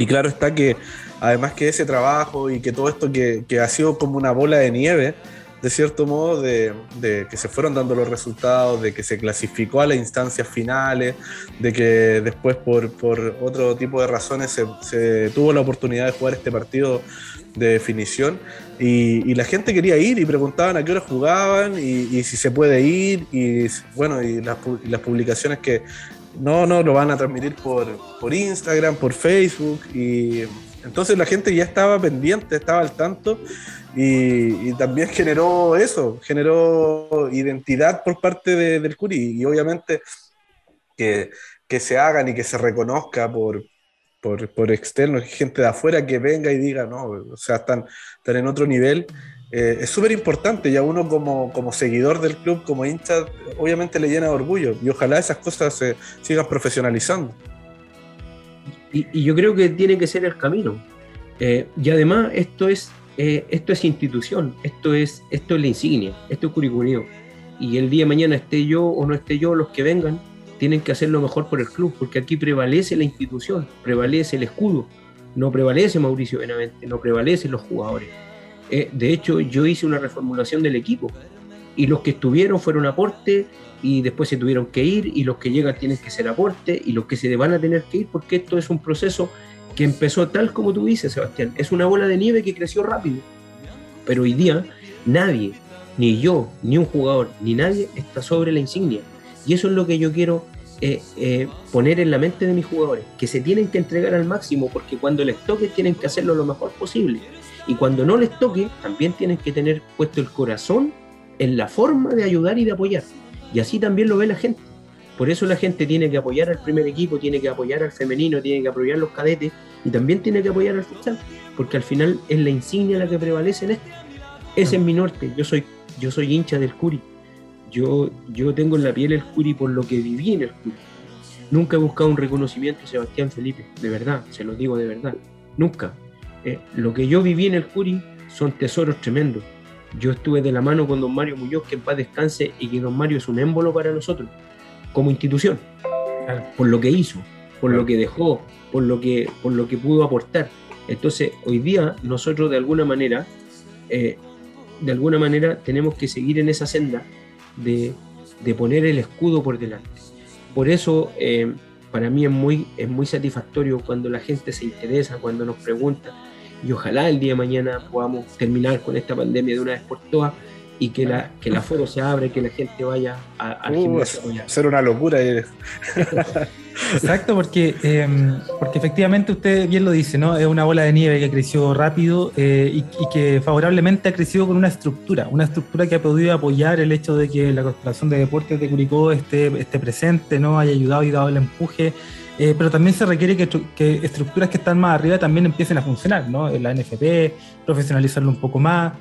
y claro está que además que ese trabajo y que todo esto que, que, ha sido como una bola de nieve, de cierto modo, de, de, que se fueron dando los resultados, de que se clasificó a las instancias finales, de que después por, por otro tipo de razones se, se tuvo la oportunidad de jugar este partido de definición y, la gente quería ir y preguntaban a qué hora jugaban y, si se puede ir y bueno, y las, publicaciones que no, no, lo van a transmitir por, por Instagram, por Facebook y entonces la gente ya estaba pendiente, estaba al tanto y, también generó eso, generó identidad por parte del Curi y obviamente que, que se hagan y que se reconozca por, por, por externos, gente de afuera que venga y diga, no, o sea, están, están en otro nivel. Eh, es súper importante y a uno como, como, seguidor del club, como hincha, obviamente le llena de orgullo y ojalá esas cosas se sigan profesionalizando. Y, y yo creo que tiene que ser el camino. Eh, y además esto es, eh, esto es institución, esto es, esto es la insignia, esto es curicunio. Y el día de mañana esté yo o no esté yo, los que vengan, tienen que hacer lo mejor por el club, porque aquí prevalece la institución, prevalece el escudo, no prevalece Mauricio Benavente, no prevalecen los jugadores. Eh, de hecho, yo hice una reformulación del equipo y los que estuvieron fueron aporte y después se tuvieron que ir y los que llegan tienen que ser aporte y los que se van a tener que ir porque esto es un proceso que empezó tal como tú dices, Sebastián. Es una bola de nieve que creció rápido. Pero hoy día nadie, ni yo, ni un jugador, ni nadie está sobre la insignia. Y eso es lo que yo quiero eh, eh, poner en la mente de mis jugadores, que se tienen que entregar al máximo, porque cuando les toque tienen que hacerlo lo mejor posible. Y cuando no les toque, también tienen que tener puesto el corazón en la forma de ayudar y de apoyar. Y así también lo ve la gente. Por eso la gente tiene que apoyar al primer equipo, tiene que apoyar al femenino, tiene que apoyar los cadetes y también tiene que apoyar al futsal, porque al final es la insignia la que prevalece en esto. Ese es mi norte, yo soy, yo soy hincha del Curi. Yo, yo tengo en la piel el Curi por lo que viví en el Curi. Nunca he buscado un reconocimiento a Sebastián Felipe, de verdad, se lo digo de verdad, nunca. Eh, lo que yo viví en el Curi son tesoros tremendos. Yo estuve de la mano con don Mario Muñoz, que en paz descanse, y que don Mario es un émbolo para nosotros como institución, por lo que hizo, por lo que dejó, por lo que, por lo que pudo aportar. Entonces, hoy día nosotros de alguna manera, eh, de alguna manera tenemos que seguir en esa senda de, poner el escudo por delante. Por eso, eh, para mí es muy, es muy satisfactorio cuando la gente se interesa, cuando nos pregunta, y ojalá el día de mañana podamos terminar con esta pandemia de una vez por todas y que la, que la foro se abre, que la gente vaya al uh, gimnasio. Ser una locura. <laughs> Exacto, porque, em, porque efectivamente usted bien lo dice, ¿no? Es una bola de nieve que creció rápido eh, y, que favorablemente ha crecido con una estructura, una estructura que ha podido apoyar el hecho de que la Corporación de Deportes de Curicó esté, esté presente, ¿no? Haya ayudado y dado el empuje. Eh, pero también se requiere que, que, estructuras que están más arriba también empiecen a funcionar, ¿no? La NFP, profesionalizarlo un poco más.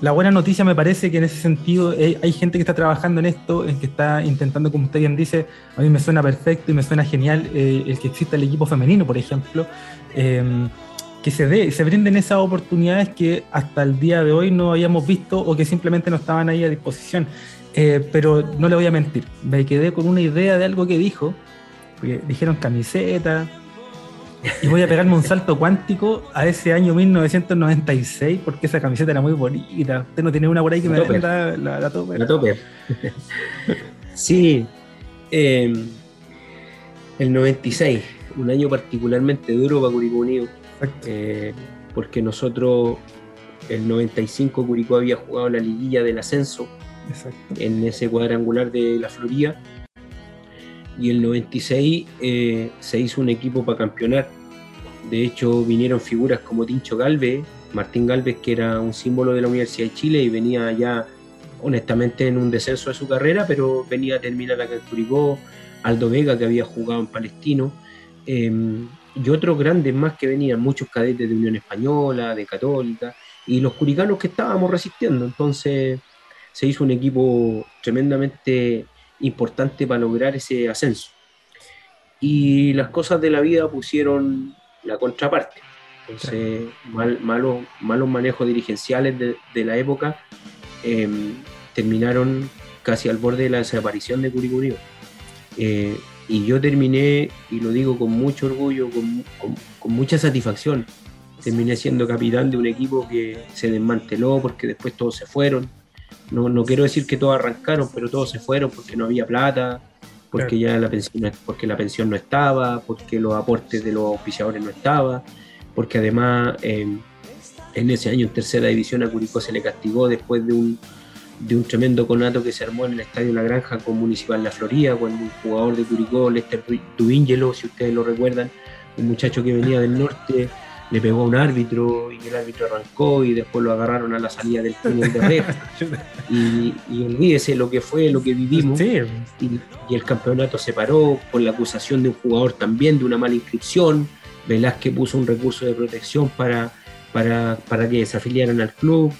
La buena noticia me parece que en ese sentido eh, hay gente que está trabajando en esto, en que está intentando, como usted bien dice, a mí me suena perfecto y me suena genial eh, el que exista el equipo femenino, por ejemplo, em, que se dé, se brinden esas oportunidades que hasta el día de hoy no habíamos visto o que simplemente no estaban ahí a disposición. Eh, pero no le voy a mentir, me quedé con una idea de algo que dijo, porque dijeron camiseta, y voy a pegarme un salto cuántico a ese año 1996 porque esa camiseta era muy bonita. Usted no tiene una por ahí que me venda la, la, topper. La topper. sí. Em, el 96, un año particularmente duro para Curicó Unido. Eh, porque nosotros, el 95, Curicó había jugado la liguilla del ascenso en ese cuadrangular de la Florida y el 96 eh, se hizo un equipo para campeonar. De hecho, vinieron figuras como Tincho Galvez, Martín Galvez, que era un símbolo de la Universidad de Chile y venía ya, honestamente, en un descenso de su carrera, pero venía a terminar acá en Curicó, Aldo Vega, que había jugado en Palestino, em, y otros grandes más que venían, muchos cadetes de Unión Española, de Católica, y los curicanos que estábamos resistiendo. Entonces, se hizo un equipo tremendamente importante para lograr ese ascenso. Y las cosas de la vida pusieron la contraparte. Entonces, malos, malos manejos dirigenciales de, la época em, terminaron casi al borde de la desaparición de Curicó eh, y yo terminé, y lo digo con mucho orgullo, con, con, mucha satisfacción, terminé siendo capitán de un equipo que se desmanteló porque después todos se fueron no, no quiero decir que todos arrancaron, pero todos se fueron porque no había plata, porque ya la pensión, porque la pensión no estaba, porque los aportes de los auspiciadores no estaban, porque además em, en ese año en tercera división a Curicó se le castigó después de un, de un tremendo conato que se armó en el Estadio La Granja con Municipal La Florida, cuando un jugador de Curicó, Lester Duingelo, si ustedes lo recuerdan, un muchacho que venía del norte, le pegó a un árbitro y el árbitro arrancó y después lo agarraron a la salida del túnel de reja. <laughs> y, y, olvídese lo que fue, lo que vivimos. Y, el campeonato se paró por la acusación de un jugador también de una mala inscripción. Velázquez puso un recurso de protección para, para, para que desafiliaran al club.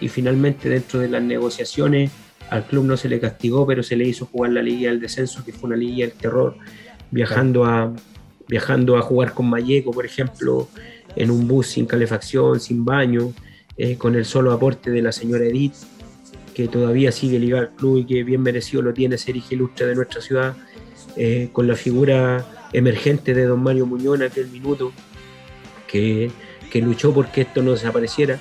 Y finalmente, dentro de las negociaciones, al club no se le castigó, pero se le hizo jugar la Liga del Descenso, que fue una Liga del Terror, viajando a, viajando a jugar con Mayeco, por ejemplo, en un bus sin calefacción, sin baño, eh, con el solo aporte de la señora Edith, que todavía sigue ligada al club y que bien merecido lo tiene ser hija ilustre de nuestra ciudad, eh, con la figura emergente de don Mario Muñoz en aquel minuto, que, que luchó porque esto no desapareciera,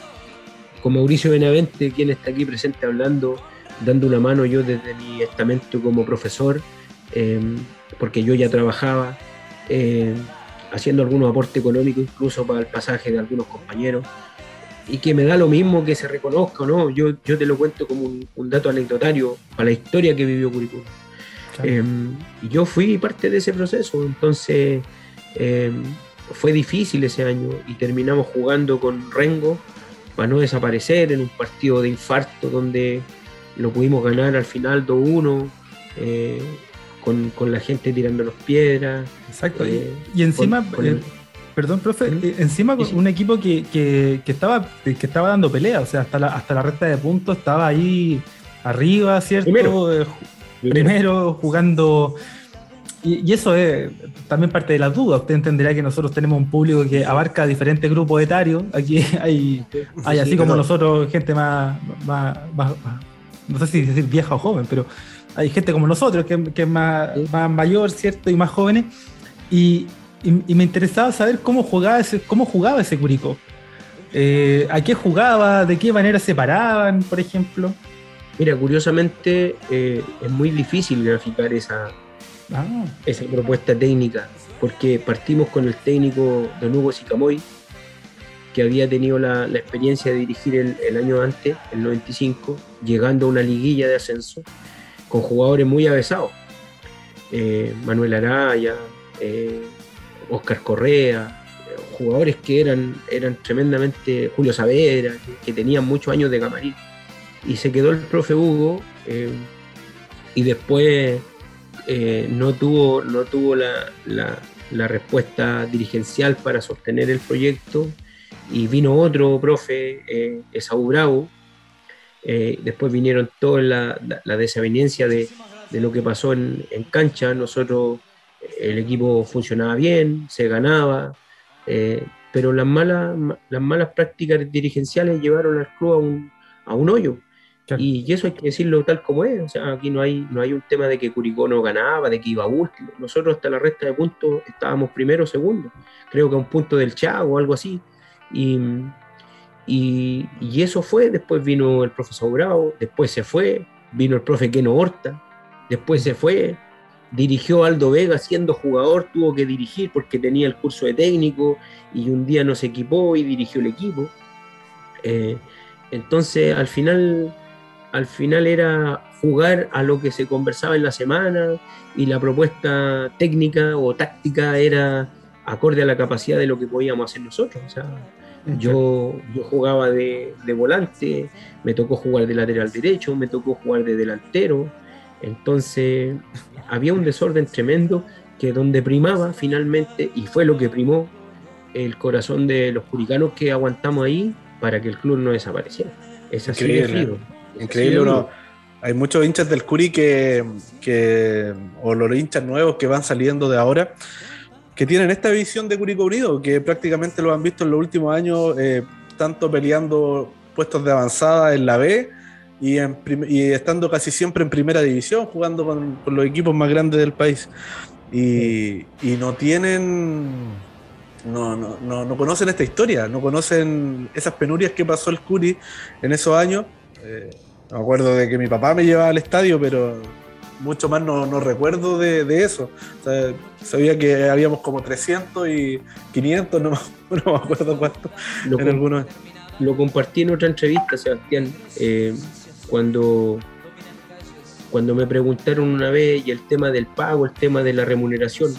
con Mauricio Benavente, quien está aquí presente hablando, dando una mano yo desde mi estamento como profesor, eh, porque yo ya trabajaba haciendo algunos aportes económicos incluso para el pasaje de algunos compañeros y que me da lo mismo que se reconozca, ¿no? Yo, yo te lo cuento como un, dato anecdotario para la historia que vivió Curicó. Em, y yo fui parte de ese proceso, entonces em, fue difícil ese año y terminamos jugando con Rengo para no desaparecer en un partido de infarto donde lo pudimos ganar al final 2-1 eh, con, la gente tirando los piedras. Exacto. y encima, perdón, profe, encima con un equipo que, estaba, que estaba dando pelea, o sea, hasta la, hasta la recta de puntos estaba ahí arriba, ¿cierto? Primero, Primero jugando y, eso es también parte de las dudas. Usted entenderá que nosotros tenemos un público que abarca diferentes grupos etarios. Aquí <laughs> hay, hay así como nosotros, gente más, más, no sé si decir vieja o joven, pero hay gente como nosotros que, es más, más, mayor, ¿cierto? Y más jóvenes. Y, me interesaba saber cómo jugaba ese, cómo jugaba ese Curicó. Eh, ¿A qué jugaba? ¿De qué manera se paraban, por ejemplo? Mira, curiosamente eh, es muy difícil graficar esa, Ah. esa propuesta técnica, porque partimos con el técnico Don Hugo Sicamoy, que había tenido la, experiencia de dirigir el, año antes, el 95, llegando a una liguilla de ascenso, con jugadores muy avesados. Eh, Manuel Araya, Oscar eh, Correa, jugadores que eran, eran tremendamente, Julio Saavedra, que, tenían muchos años de camarín. Y se quedó el profe Hugo, eh, y después no tuvo, no tuvo la, respuesta dirigencial para sostener el proyecto y vino otro profe, eh, Esaú Bravo. Eh, después vinieron toda la, la desaveniencia de, lo que pasó en, cancha. Nosotros, el equipo funcionaba bien, se ganaba, pero las malas, las malas prácticas dirigenciales llevaron al club a un, a un hoyo. Y, eso hay que decirlo tal como es. O sea, aquí no hay, no hay un tema de que Curicó no ganaba, de que iba último. Nosotros hasta la resta de puntos estábamos primero o segundo. Creo que a un punto del Chago o algo así. Y, y, eso fue. Después vino el profesor Bravo, después se fue. Vino el profe Keno Horta, después se fue. Dirigió Aldo Vega siendo jugador, tuvo que dirigir porque tenía el curso de técnico y un día no se equipó y dirigió el equipo. Eh, entonces, al final, al final era jugar a lo que se conversaba en la semana y la propuesta técnica o táctica era acorde a la capacidad de lo que podíamos hacer nosotros. O sea, yo, yo jugaba de, volante, me tocó jugar de lateral derecho, me tocó jugar de delantero. Entonces había un desorden tremendo que donde primaba finalmente, y fue lo que primó, el corazón de los puricanos que aguantamos ahí para que el club no desapareciera. Es así de frío. Increíble, hay muchos hinchas del Curi que, o los hinchas nuevos que van saliendo de ahora, que tienen esta visión de Curicó Unido, que prácticamente lo han visto en los últimos años, eh, tanto peleando puestos de avanzada en la B y, estando casi siempre en primera división, jugando con, los equipos más grandes del país. Y, no tienen, no, no, no, conocen esta historia, no conocen esas penurias que pasó el Curi en esos años. Eh, me acuerdo de que mi papá me llevaba al estadio, pero mucho más no, recuerdo de, eso. sabía que habíamos como 300 y 500, <laughs> no, me acuerdo cuánto. Lo, en algunos... lo compartí en otra entrevista, Sebastián, eh, cuando, cuando me preguntaron una vez y el tema del pago, el tema de la remuneración,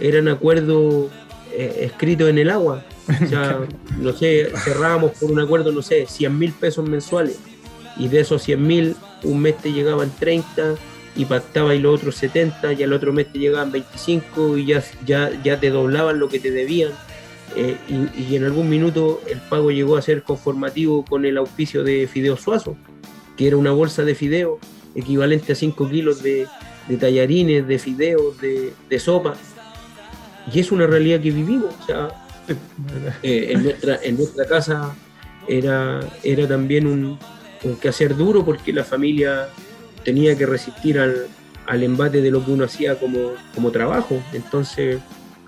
eran acuerdos eh, escritos en el agua. O sea, <laughs> no sé, cerrábamos por un acuerdo, no sé, 100 mil pesos mensuales y de esos 100 mil, un mes te llegaban 30 y pactaba y los otros 70 y al otro mes te llegaban 25 y ya, ya, ya te doblaban lo que te debían. Eh, y, en algún minuto el pago llegó a ser conformativo con el auspicio de Fideo Suazo, que era una bolsa de fideo equivalente a 5 kilos de, tallarines, de fideos, de, sopa. Y es una realidad que vivimos. O sea, <laughs> eh, en, nuestra, en nuestra casa era, era también un, que hacer duro porque la familia tenía que resistir al, al embate de lo que uno hacía como, como trabajo. Entonces,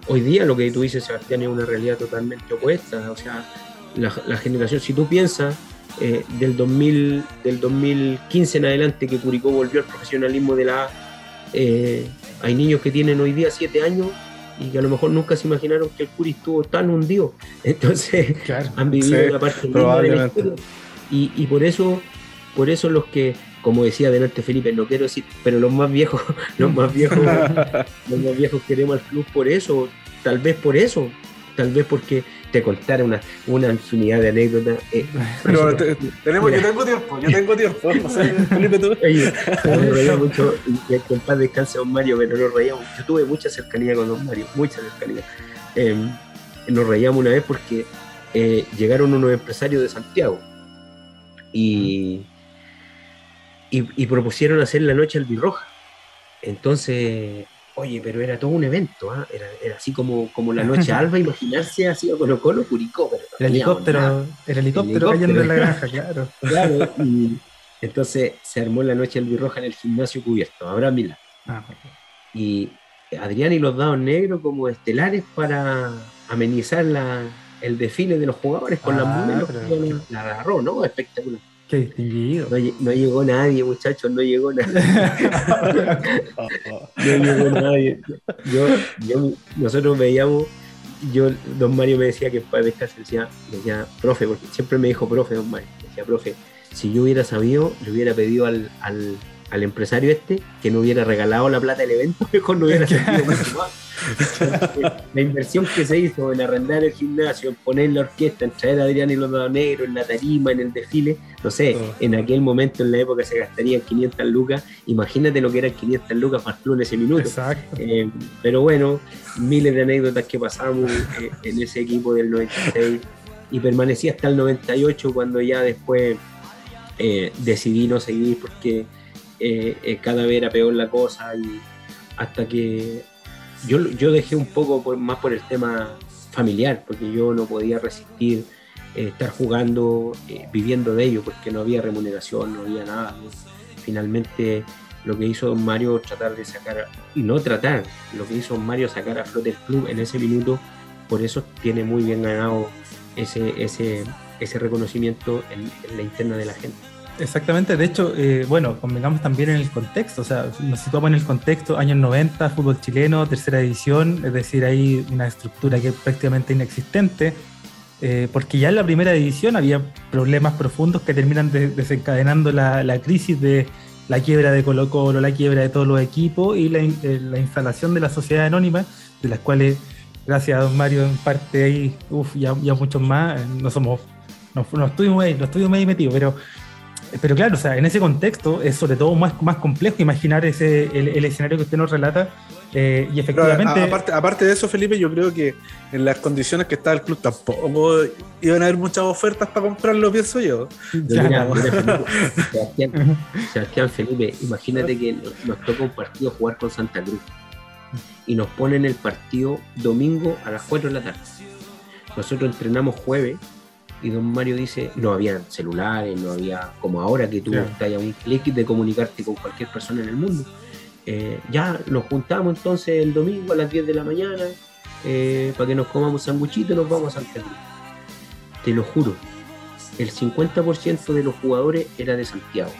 hoy día lo que tú dices, Sebastián, es una realidad totalmente opuesta. O sea, la, generación, si tú piensas eh, del, 2000, del 2015 en adelante que Curicó volvió al profesionalismo de la A, eh, hay niños que tienen hoy día siete años y que a lo mejor nunca se imaginaron que el Curi estuvo tan hundido. <laughs> Entonces, han vivido la parte de la y, y, por eso, por eso los que, como decía delante Felipe, no quiero decir, pero los más viejos, <laughs> los más viejos, <laughs> los más viejos queremos al club por eso, tal vez por eso, tal vez porque te contara una, una infinidad de anécdotas. Eh, pero <laughs> tenemos, yo tengo tiempo, yo tengo tiempo. No sé, Felipe, tú. Oye, me reía mucho, que en paz descanse Don Mario, pero nos reíamos. Yo tuve mucha cercanía con Don Mario, mucha cercanía. Em, nos reíamos una vez porque eh, llegaron unos empresarios de Santiago y, y, propusieron hacer la noche albirroja. Entonces, oye, pero era todo un evento, ¿ah? era, era, así como, como la noche <laughs> alba, imaginarse así a Colo Colo, Curicó. Pero el, helicóptero, el helicóptero, cayendo en la granja, claro. <laughs> claro y entonces se armó la noche albirroja en el gimnasio cubierto, Abraham Milán. Ah, y Adrián y los dados negros como estelares para amenizar la, el desfile de los jugadores con las ah, La agarró, ¿no? Espectacular. Qué distinguido. No, llegó nadie, muchachos, no llegó nadie. <laughs> no llegó nadie. Yo, yo, nosotros veíamos, yo, don Mario me decía que para descansar, decía, decía, profe, porque siempre me dijo profe, don Mario, decía, profe, si yo hubiera sabido, le hubiera pedido al, al, al empresario este que no hubiera regalado la plata del evento, <laughs> mejor no hubiera sentido mucho <laughs> más. la inversión que se hizo en arrendar el gimnasio, en poner la orquesta, en traer a Adrián y los Negros, en la tarima, en el desfile, no sé, oh. en aquel momento en la época se gastarían 500 lucas, imagínate lo que eran 500 lucas más tú en ese minuto. Eh, pero bueno, miles de anécdotas que pasamos eh, en ese equipo del 96 y permanecí hasta el 98 cuando ya después eh, decidí no seguir porque cada vez era peor la cosa y hasta que yo, yo dejé un poco más por el tema familiar, porque yo no podía resistir eh, estar jugando, eh, viviendo de ello, porque no había remuneración, no había nada. Finalmente lo que hizo Don Mario tratar de sacar, y no tratar, lo que hizo Don Mario sacar a flote el club en ese minuto, por eso tiene muy bien ganado ese, ese, ese reconocimiento en la interna de la gente. Exactamente, de hecho, eh, bueno, convengamos también en el contexto, o sea, nos situamos en el contexto, años 90, fútbol chileno, tercera división, es decir, hay una estructura que es prácticamente inexistente, eh, porque ya en la primera división había problemas profundos que terminan desencadenando la, crisis de la quiebra de Colo Colo, la quiebra de todos los equipos y la, eh, instalación de la sociedad anónima, de las cuales, gracias a don Mario, en parte ahí, uff, ya, ya muchos más, no somos, no, no estuvimos ahí, no estuvimos ahí metidos, pero pero claro, o sea, en ese contexto es sobre todo más, más complejo imaginar ese, el, escenario que usted nos relata. Eh, y efectivamente. aparte, aparte, de eso, Felipe, yo creo que en las condiciones que está el club tampoco iban a haber muchas ofertas para comprarlo, pienso yo. <laughs> Sebastián, Felipe, imagínate que nos toca un partido jugar con Santa Cruz y nos ponen el partido domingo a las 4 de la tarde. Nosotros entrenamos jueves y don Mario dice, no había celulares, no había como ahora que tú estás a un clic de comunicarte con cualquier persona en el mundo. Eh, ya nos juntamos entonces el domingo a las 10 de la mañana eh, para que nos comamos sanguchito y nos vamos a Cruz. Te lo juro, el 50% de los jugadores era de Santiago.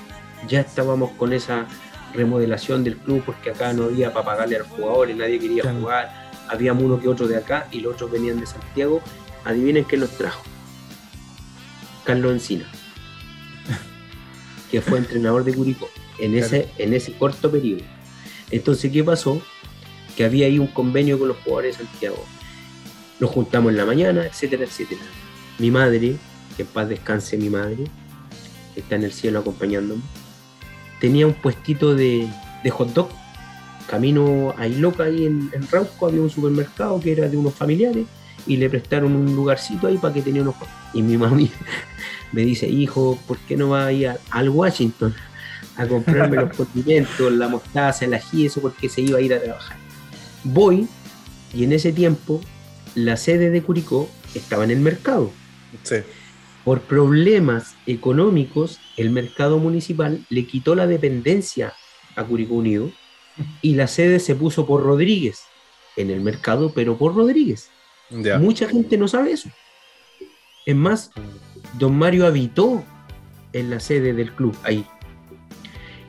Ya estábamos con esa remodelación del club porque acá no había para pagarle a los jugadores, nadie quería jugar. Había uno que otro de acá y los otros venían de Santiago. Adivinen qué los trajo Carlos Encina, que fue entrenador de Curicó en ese, en ese corto periodo. Entonces, ¿qué pasó? Que había ahí un convenio con los jugadores de Santiago. Nos juntamos en la mañana, etcétera, etcétera. Mi madre, que en paz descanse mi madre, que está en el cielo acompañándome, tenía un puestito de, hot dog. Camino a Iloca, ahí en, en Rauco, había un supermercado que era de unos familiares y le prestaron un lugarcito ahí para que tenía unos Y mi mami <laughs> me dice, hijo, ¿por qué no va a ir al Washington a comprarme los <laughs> condimentos, la mostaza, el ají, eso porque se iba a ir a trabajar? Voy y en ese tiempo la sede de Curicó estaba en el mercado. Por problemas económicos, el mercado municipal le quitó la dependencia a Curicó Unido y la sede se puso por Rodríguez en el mercado, pero por Rodríguez. Mucha gente no sabe eso. Es más, don Mario habitó en la sede del club ahí.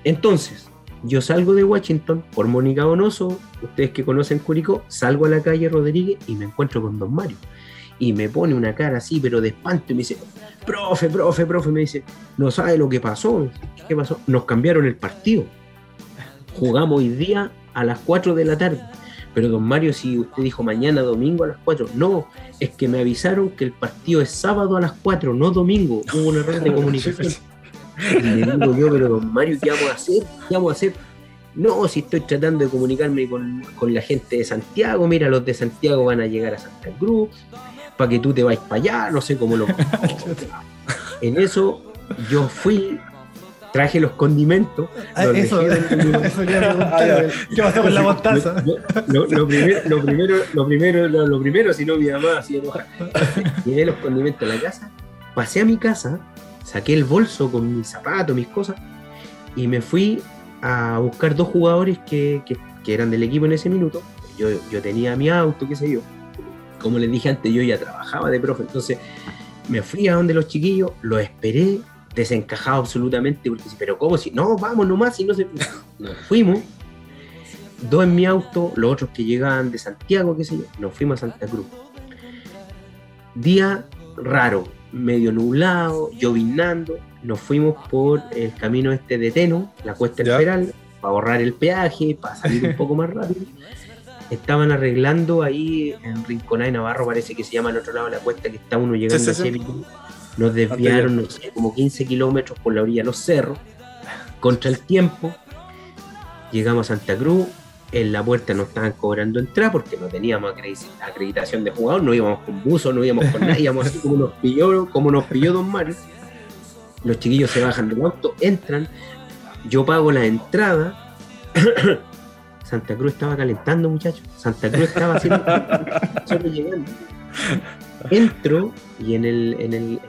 Entonces, yo salgo de Washington por Mónica Donoso, ustedes que conocen Curicó, salgo a la calle Rodríguez y me encuentro con don Mario. Y me pone una cara así, pero de espanto, y me dice, profe, profe, profe, me dice, no sabe lo que pasó. ¿Qué pasó? Nos cambiaron el partido. Jugamos hoy día a las 4 de la tarde Pero don Mario, si usted dijo mañana domingo a las 4, no, es que me avisaron que el partido es sábado a las 4, no domingo. Hubo un error de <laughs> comunicación. Y le digo yo, pero don Mario, ¿qué vamos a hacer? ¿Qué vamos a hacer? No, si estoy tratando de comunicarme con, con la gente de Santiago, mira, los de Santiago van a llegar a Santa Cruz, para que tú te vayas para allá, no sé cómo lo... <laughs> <laughs> en eso yo fui, traje los condimentos. Ah, los eso, <laughs> eso quería preguntar. ¿Qué pasó con la mostaza? lo, lo primero, lo primero, lo primero, lo, lo primero, si no mi mamá así enoja. Llevé los condimentos a la casa, pasé a mi casa, saqué el bolso con mis zapatos, mis cosas, y me fui a buscar dos jugadores que, que- que eran del equipo en ese minuto. Yo, yo tenía mi auto, qué sé yo. Como les dije antes, yo ya trabajaba de profe, entonces me fui a donde los chiquillos, los esperé, desencajado absolutamente, porque sí, pero ¿cómo si? No, vamos nomás, si no se. <laughs> Nos fuimos, dos en mi auto, los otros que llegaban de Santiago, qué sé yo, nos fuimos a Santa Cruz. Día raro, medio nublado, llovinando, nos fuimos por el camino este de Teno, la cuesta Ya. Esperal, para ahorrar el peaje, para salir un poco más rápido. Estaban arreglando ahí en Rinconada y Navarro, parece que se llama al otro lado de la cuesta, que está uno llegando Sí, sí, sí. Nos desviaron, no sé, como 15 kilómetros por la orilla de los cerros, contra el tiempo. Llegamos a Santa Cruz, en la puerta nos estaban cobrando entrada porque no teníamos acredi- acreditación de jugador, no íbamos con buzo, no íbamos con nada, íbamos así como nos pilló, como nos pilló Don Mario. Los chiquillos se bajan del auto, entran, yo pago la entrada. <coughs> Santa Cruz estaba calentando, muchachos. Santa Cruz estaba haciendo <laughs> solo llegando. Entro y en el, en el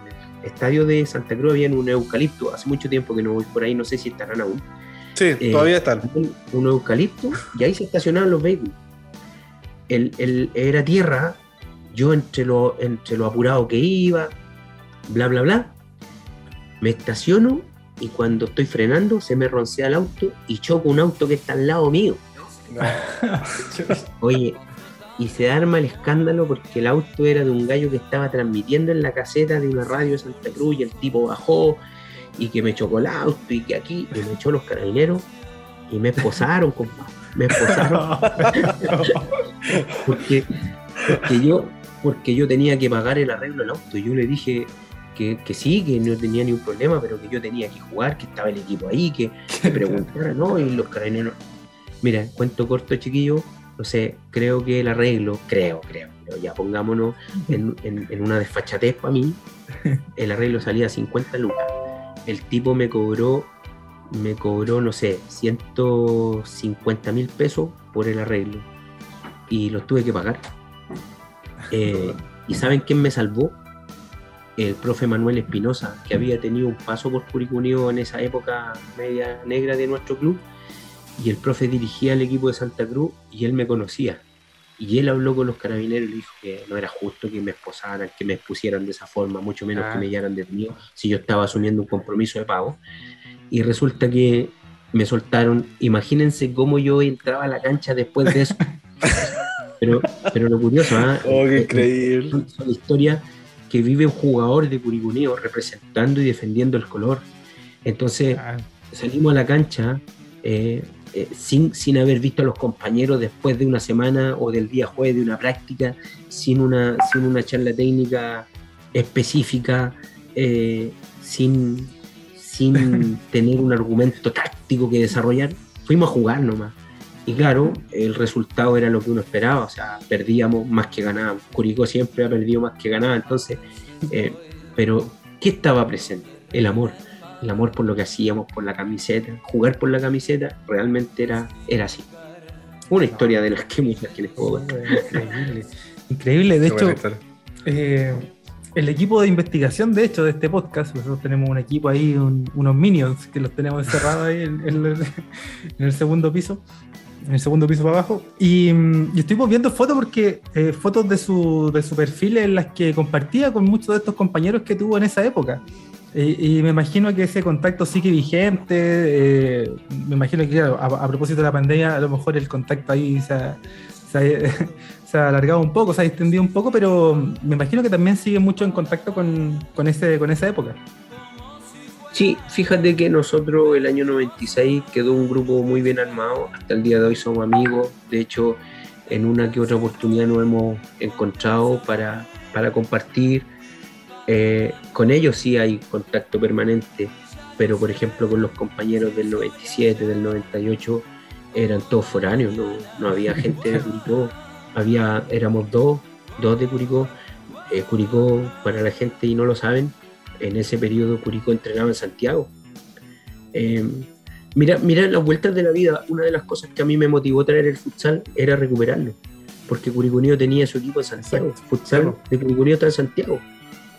estadio de Santa Cruz había un eucalipto. Hace mucho tiempo que no voy por ahí, no sé si estarán aún Sí, Eh, todavía están. un, un eucalipto y ahí se estacionaban los vehículos. El, el- era tierra, yo entre lo, entre lo apurado que iba, bla, bla, bla, me estaciono y cuando estoy frenando se me roncea el auto y choco un auto que está al lado mío. Oye, y se arma el escándalo porque el auto era de un gallo que estaba transmitiendo en la caseta de una radio de Santa Cruz y el tipo bajó y que me chocó el auto y que aquí y me echó los carabineros y me esposaron, <laughs> compadre. Me esposaron <laughs> porque, porque yo porque yo tenía que pagar el arreglo del auto. Yo le dije que, que sí, que no tenía ningún problema, pero que yo tenía que jugar, que estaba el equipo ahí, que me <laughs> preguntara, ¿no? Y los carabineros. Mira, cuento corto, chiquillo, sé, creo que el arreglo, creo, creo, pero ya pongámonos en, en- en una desfachatez para mí, <laughs> el arreglo salía a 50 lucas. El tipo me cobró, me cobró, no sé, 150 mil pesos por el arreglo. Y los tuve que pagar. <laughs> Eh, ¿Y saben quién me salvó? El profe Manuel Espinosa, que había tenido un paso por Curicó Unido en esa época media negra de nuestro club. Y el profe dirigía el equipo de Santa Cruz y él me conocía. Y él habló con los carabineros y dijo que no era justo que me esposaran, que me expusieran de esa forma, mucho menos Ah. que me llevaran detenido si yo estaba asumiendo un compromiso de pago. Y resulta que me soltaron. Imagínense cómo yo entraba a la cancha después de eso. <laughs> Pero, pero lo curioso, ¿ah? Oh, qué Eh, increíble. son, son historias que vive un jugador de Curicuneo representando y defendiendo el color. Entonces Ah, salimos a la cancha eh, eh, sin, sin haber visto a los compañeros después de una semana o del día jueves de una práctica, sin una, sin una charla técnica específica, eh, sin, sin <laughs> tener un argumento táctico que desarrollar. Fuimos a jugar nomás. Y claro, el resultado era lo que uno esperaba, o sea, perdíamos más que ganábamos. Curicó siempre ha perdido más que ganaba, entonces, eh, pero ¿qué estaba presente? El amor, el amor por lo que hacíamos, por la camiseta, jugar por la camiseta, realmente era, era así. Una historia de las que muchas que les puedo contar. Increíble. Increíble, de hecho, eh, el equipo de investigación, de hecho, de este podcast, nosotros tenemos un equipo ahí, un- unos minions que los tenemos encerrados ahí en, en el, <laughs> en el segundo piso, en el segundo piso para abajo. Y, y estuvimos viendo fotos porque eh, fotos de su, de su perfil en las que compartía con muchos de estos compañeros que tuvo en esa época. Y, me imagino que ese contacto sigue vigente. eh, me imagino que, a, propósito de la pandemia, a lo mejor el contacto ahí se ha, se ha- <laughs> se ha alargado un poco, se ha extendido un poco, pero me imagino que también sigue mucho en contacto con, con, ese, con esa época. Sí, fíjate que nosotros el año 96 quedó un grupo muy bien armado, hasta el día de hoy somos amigos, de hecho en una que otra oportunidad nos hemos encontrado para, para compartir. Eh, con ellos sí hay contacto permanente, pero por ejemplo con los compañeros del 97, del 98, eran todos foráneos, no, no había <laughs> gente de Curicó, había, éramos dos, dos de Curicó. Eh, Curicó, para la gente y no lo saben, en ese periodo Curicó entrenaba en Santiago. Eh, mira, mira las vueltas de la vida, una de las cosas que a mí me motivó a traer el futsal era recuperarlo, porque Curicó Unido tenía su equipo en Santiago, futsal de Curicó Unido está en Santiago.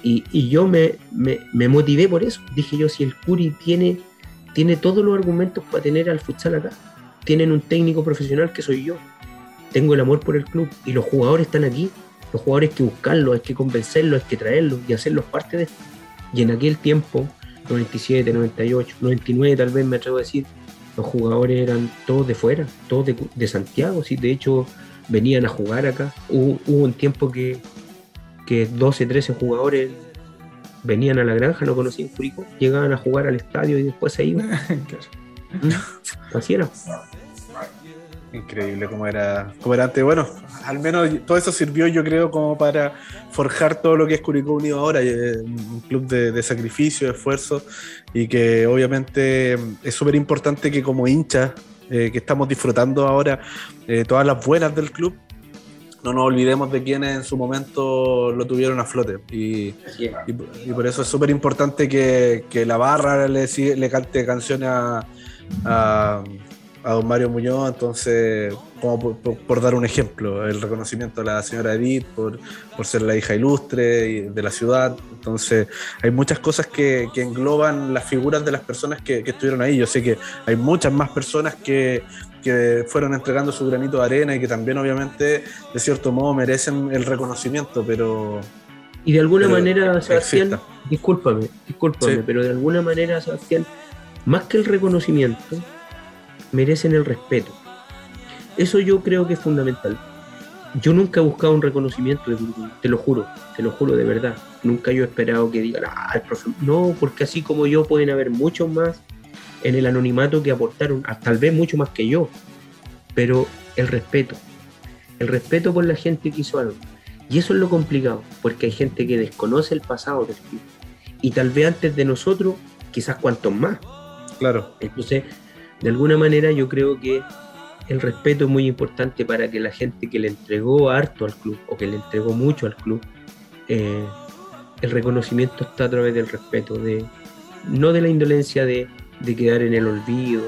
Y, yo me, me, motivé por eso. Dije yo, si el Curi tiene, tiene todos los argumentos para tener al futsal acá, tienen un técnico profesional que soy yo, tengo el amor por el club y los jugadores están aquí, los jugadores hay que buscarlos, hay que convencerlos, hay que traerlos y hacerlos parte de esto. Y en aquel tiempo, 97, 98, 99 tal vez me atrevo a decir, los jugadores eran todos de fuera, todos de, de Santiago, sí, de hecho venían a jugar acá. Hubo, un tiempo que, que 12, 13 jugadores venían a la granja, no conocían Curicó, llegaban a jugar al estadio y después se iban. <laughs> ¿Mm? Así era. Increíble cómo era, cómo era antes. Bueno, al menos todo eso sirvió, yo creo, como para forjar todo lo que es Curicó Unido ahora, un club de, de sacrificio, de esfuerzo, y que obviamente es súper importante que como hinchas eh, que estamos disfrutando ahora eh, todas las buenas del club, no nos olvidemos de quienes en su momento lo tuvieron a flote. Y, y, y por eso es súper importante que, que, la barra le, le cante canciones a, a a don Mario Muñoz, entonces, como por, por, por, dar un ejemplo, el reconocimiento a la señora Edith por, por ser la hija ilustre de la ciudad, entonces hay muchas cosas que, que engloban las figuras de las personas que, que, estuvieron ahí, yo sé que hay muchas más personas que, que fueron entregando su granito de arena y que también obviamente de cierto modo merecen el reconocimiento, pero... Y de alguna manera, Sebastián, exista. discúlpame, discúlpame, sí. pero de alguna manera, Sebastián, más que el reconocimiento, merecen el respeto. Eso yo creo que es fundamental. Yo nunca he buscado un reconocimiento te lo juro, te lo juro de verdad. Nunca yo he esperado que digan, ah, el profe. No, porque así como yo pueden haber muchos más en el anonimato que aportaron, tal vez mucho más que yo. Pero el respeto, el respeto por la gente que hizo algo. Y eso es lo complicado, porque hay gente que desconoce el pasado del club. Y tal vez antes de nosotros, quizás cuantos más. Claro. Entonces, de alguna manera yo creo que el respeto es muy importante para que la gente que le entregó harto al club o que le entregó mucho al club, eh, el reconocimiento está a través del respeto, de, no de la indolencia de, de quedar en el olvido,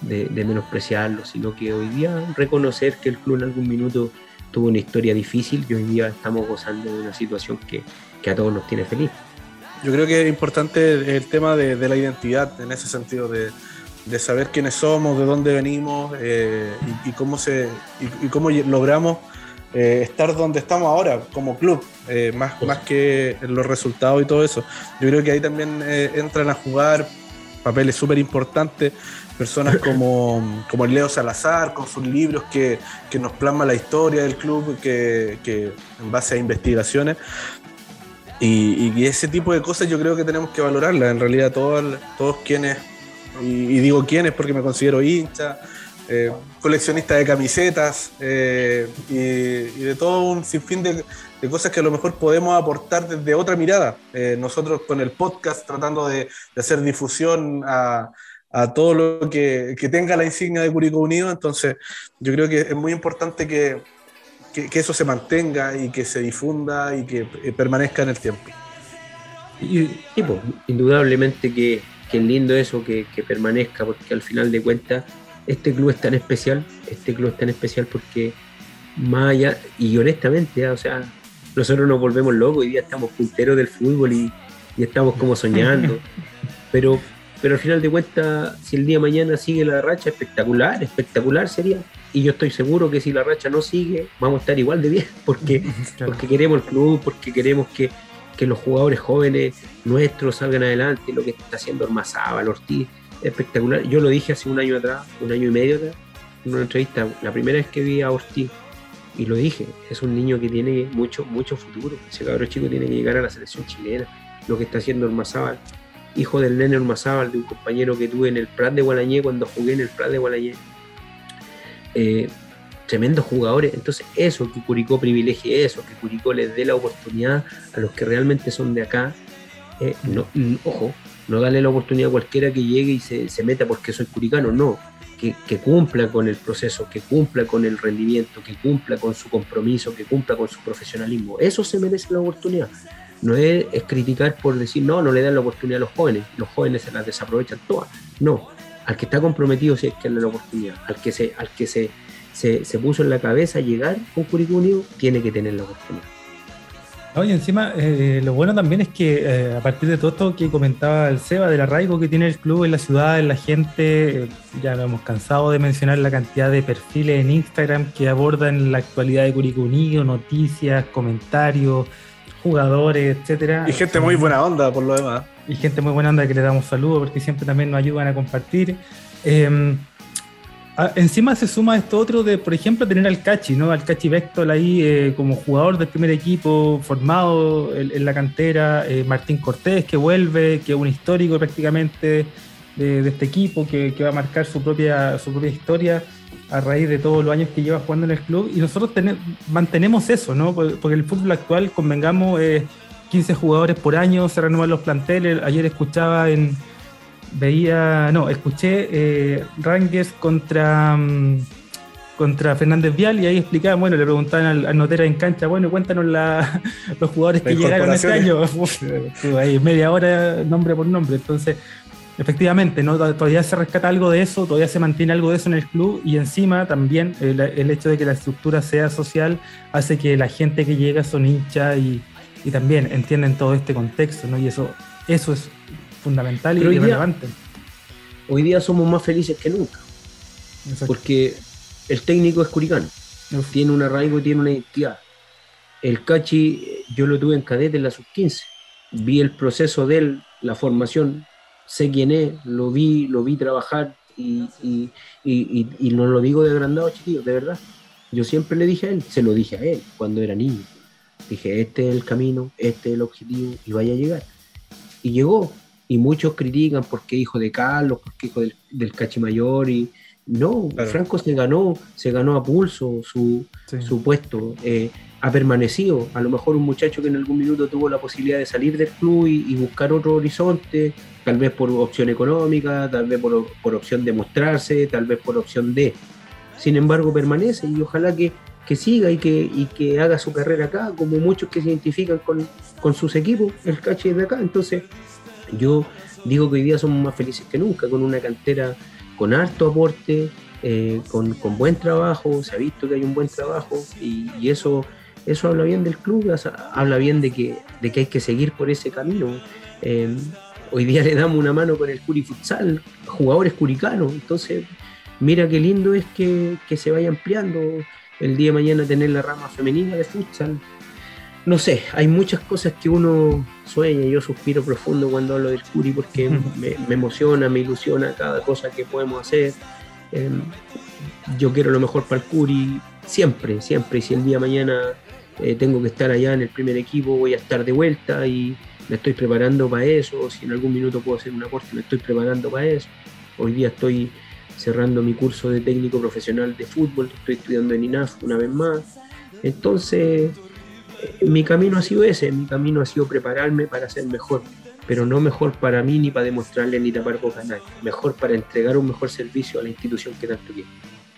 de, de, menospreciarlo, sino que hoy día reconocer que el club en algún minuto tuvo una historia difícil y hoy día estamos gozando de una situación que, que a todos nos tiene feliz. Yo creo que es importante el tema de, de la identidad en ese sentido de de saber quiénes somos, de dónde venimos eh, y, y, cómo se y, y cómo logramos eh, estar donde estamos ahora como club, eh, más, más que los resultados y todo eso. Yo creo que ahí también eh, entran a jugar papeles súper importantes, personas <laughs> como, como Leo Salazar, con sus libros que, que nos plasma la historia del club, que, que en base a investigaciones. Y, y, ese tipo de cosas yo creo que tenemos que valorarlas. En realidad todos, todos quienes y, y, digo quiénes porque me considero hincha, eh, coleccionista de camisetas eh, y, y, de todo un sinfín de, de, cosas que a lo mejor podemos aportar desde otra mirada. Eh, nosotros con el podcast tratando de, hacer difusión a, todo lo que, tenga la insignia de Curicó Unido, entonces yo creo que es muy importante que, que, eso se mantenga y que se difunda y que eh, permanezca en el tiempo. Y, pues, indudablemente que qué lindo eso que, que, permanezca, porque al final de cuentas este club es tan especial, este club es tan especial porque más allá, y honestamente, o sea, nosotros nos volvemos locos, hoy día estamos punteros del fútbol y, y estamos como soñando, <laughs> pero, pero al final de cuentas, si el día de mañana sigue la racha, espectacular, espectacular sería. Y yo estoy seguro que si la racha no sigue, vamos a estar igual de bien, <laughs> porque, <laughs> claro. porque queremos el club, porque queremos que, que los jugadores jóvenes nuestros salgan adelante, lo que está haciendo Ormazábal, Ortiz, espectacular. Yo lo dije hace un año atrás, un año y medio atrás, en una entrevista, la primera vez que vi a Ortiz, y lo dije, es un niño que tiene mucho, mucho futuro. Ese cabrón chico tiene que llegar a la selección chilena, lo que está haciendo Ormazábal, hijo del nene Ormazábal, de un compañero que tuve en el Prat de Gualañé cuando jugué en el Prat de Gualañé. Eh, tremendos jugadores. Entonces, eso, que Curicó privilegie eso, que Curicó les dé la oportunidad a los que realmente son de acá. Eh, no, ojo, no darle la oportunidad a cualquiera que llegue y se, se meta porque soy curicano, no. Que, cumpla con el proceso, que cumpla con el rendimiento, que cumpla con su compromiso, que cumpla con su profesionalismo. Eso se merece la oportunidad. No es, criticar por decir, no, no le dan la oportunidad a los jóvenes, los jóvenes se las desaprovechan todas. No, al que está comprometido sí es que la oportunidad, al que se, al que se, se, puso en la cabeza llegar con Unido, tiene que tener la oportunidad. Oye, encima, eh, lo bueno también es que eh, a partir de todo esto que comentaba el Seba, del arraigo que tiene el club en la ciudad, en la gente, eh, ya nos hemos cansado de mencionar la cantidad de perfiles en Instagram que abordan la actualidad de Curicó Unido, noticias, comentarios, jugadores, etcétera. Y gente muy buena onda, por lo demás. Y gente muy buena onda que le damos saludos porque siempre también nos ayudan a compartir. Eh, encima se suma esto otro de, por ejemplo, tener al Cachi, ¿no? Al Cachi Vectol ahí eh, como jugador del primer equipo, formado en, en la cantera, eh, Martín Cortés que vuelve, que es un histórico prácticamente de, este equipo, que, va a marcar su propia, su propia historia a raíz de todos los años que lleva jugando en el club. Y nosotros ten, mantenemos eso, ¿no? Porque, porque el fútbol actual, convengamos, eh, 15 jugadores por año, se renuevan los planteles. Ayer escuchaba en veía, no, escuché eh, Rangers contra, um, contra Fernández Vial y ahí explicaban, bueno, le preguntaban al, al Notera en cancha, bueno, cuéntanos la, <laughs> los jugadores que llegaron este año. <laughs> ahí media hora, nombre por nombre. Entonces, efectivamente, ¿no? todavía se rescata algo de eso, todavía se mantiene algo de eso en el club y encima también el, el hecho de que la estructura sea social hace que la gente que llega son hinchas y, y también entienden todo este contexto, ¿no? Y eso, eso es fundamental y hoy relevante. Día, hoy día somos más felices que nunca. Exacto. Porque el técnico es curicano. Uf. Tiene un arraigo, tiene una identidad. El Cachi, yo lo tuve en cadete en la sub-15. Vi el proceso de él, la formación, sé quién es, lo vi, lo vi trabajar y, y, y, y no lo digo de agrandado, chiquillos, de verdad. Yo siempre le dije a él, se lo dije a él cuando era niño. Dije, este es el camino, este es el objetivo y vaya a llegar. Y llegó, y muchos critican porque hijo de Carlos, porque hijo del, del Cachimayor y no, claro. Franco se ganó, se ganó a pulso su, sí. su puesto, eh, ha permanecido, a lo mejor un muchacho que en algún minuto tuvo la posibilidad de salir del club y, y buscar otro horizonte, tal vez por opción económica, tal vez por, por, opción de mostrarse, tal vez por opción de, sin embargo permanece y ojalá que, que siga y que, y que haga su carrera acá, como muchos que se identifican con, con sus equipos, el Cachi es de acá, entonces yo digo que hoy día somos más felices que nunca, con una cantera con harto aporte, eh, con, con, buen trabajo, se ha visto que hay un buen trabajo y, eso, eso habla bien del club, habla bien de que, de que hay que seguir por ese camino. Eh, hoy día le damos una mano con el Curi Futsal, jugadores curicanos, entonces mira qué lindo es que, que se vaya ampliando el día de mañana tener la rama femenina de futsal, no sé, hay muchas cosas que uno sueña, yo suspiro profundo cuando hablo del Curi porque me, me emociona, me ilusiona cada cosa que podemos hacer. Eh, yo quiero lo mejor para el Curi, siempre, siempre, y si el día de mañana eh, tengo que estar allá en el primer equipo, voy a estar de vuelta y me estoy preparando para eso, si en algún minuto puedo hacer un aporte, me estoy preparando para eso. Hoy día estoy cerrando mi curso de técnico profesional de fútbol, estoy estudiando en INAF una vez más. Entonces, mi camino ha sido ese, mi camino ha sido prepararme para ser mejor, pero no mejor para mí ni para demostrarle ni tapar boca a nadie, mejor para entregar un mejor servicio a la institución que tanto quiero.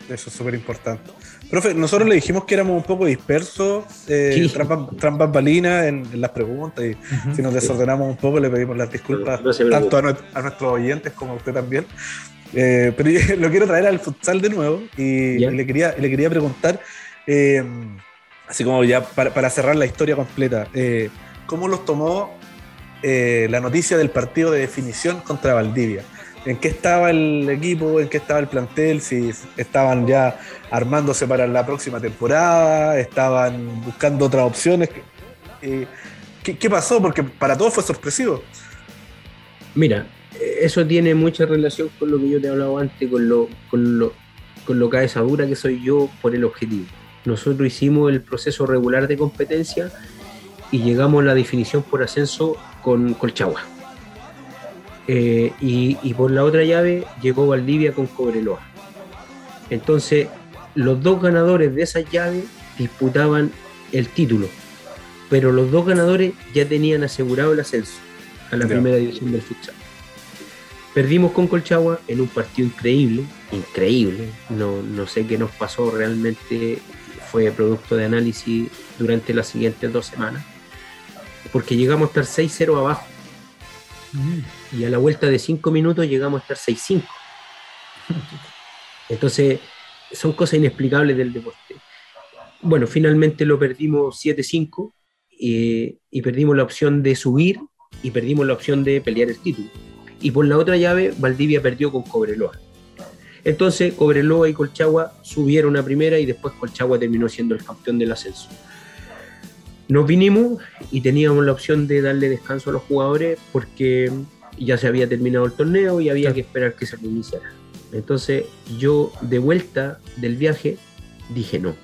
Eso es súper importante. Profe, nosotros le dijimos que éramos un poco dispersos, eh, trampas, balinas en, en, las preguntas, y uh -huh. si nos desordenamos un poco le pedimos las disculpas no, no tanto a, a, nuestros oyentes como a usted también. Eh, pero <laughs> yo lo quiero traer al futsal de nuevo y, y le, quería, le quería preguntar... Eh, así como ya para, para cerrar la historia completa, eh, ¿cómo los tomó eh, la noticia del partido de definición contra Valdivia? ¿En qué estaba el equipo? ¿En qué estaba el plantel? Si estaban ya armándose para la próxima temporada, estaban buscando otras opciones. Eh, ¿qué, ¿Qué pasó? Porque para todos fue sorpresivo. Mira, eso tiene mucha relación con lo que yo te he hablado antes, con lo, con lo, con lo cabezadura que soy yo por el objetivo nosotros hicimos el proceso regular de competencia y llegamos a la definición por ascenso con Colchagua. Eh, y, y, por la otra llave llegó Valdivia con Cobreloa. Entonces, los dos ganadores de esa llave disputaban el título, pero los dos ganadores ya tenían asegurado el ascenso a la primera división del futsal. Perdimos con Colchagua en un partido increíble, increíble. No, no sé qué nos pasó realmente, fue producto de análisis durante las siguientes dos semanas, porque llegamos a estar 6-0 abajo. Mm. Y a la vuelta de 5 minutos llegamos a estar 6-5. Entonces, son cosas inexplicables del deporte. Bueno, finalmente lo perdimos 7-5 eh, y perdimos la opción de subir y perdimos la opción de pelear el título. Y por la otra llave, Valdivia perdió con Cobreloa. Entonces, Cobreloa y Colchagua subieron a primera y después Colchagua terminó siendo el campeón del ascenso. Nos vinimos y teníamos la opción de darle descanso a los jugadores porque ya se había terminado el torneo y había que esperar que se reiniciara. Entonces yo de vuelta del viaje dije no.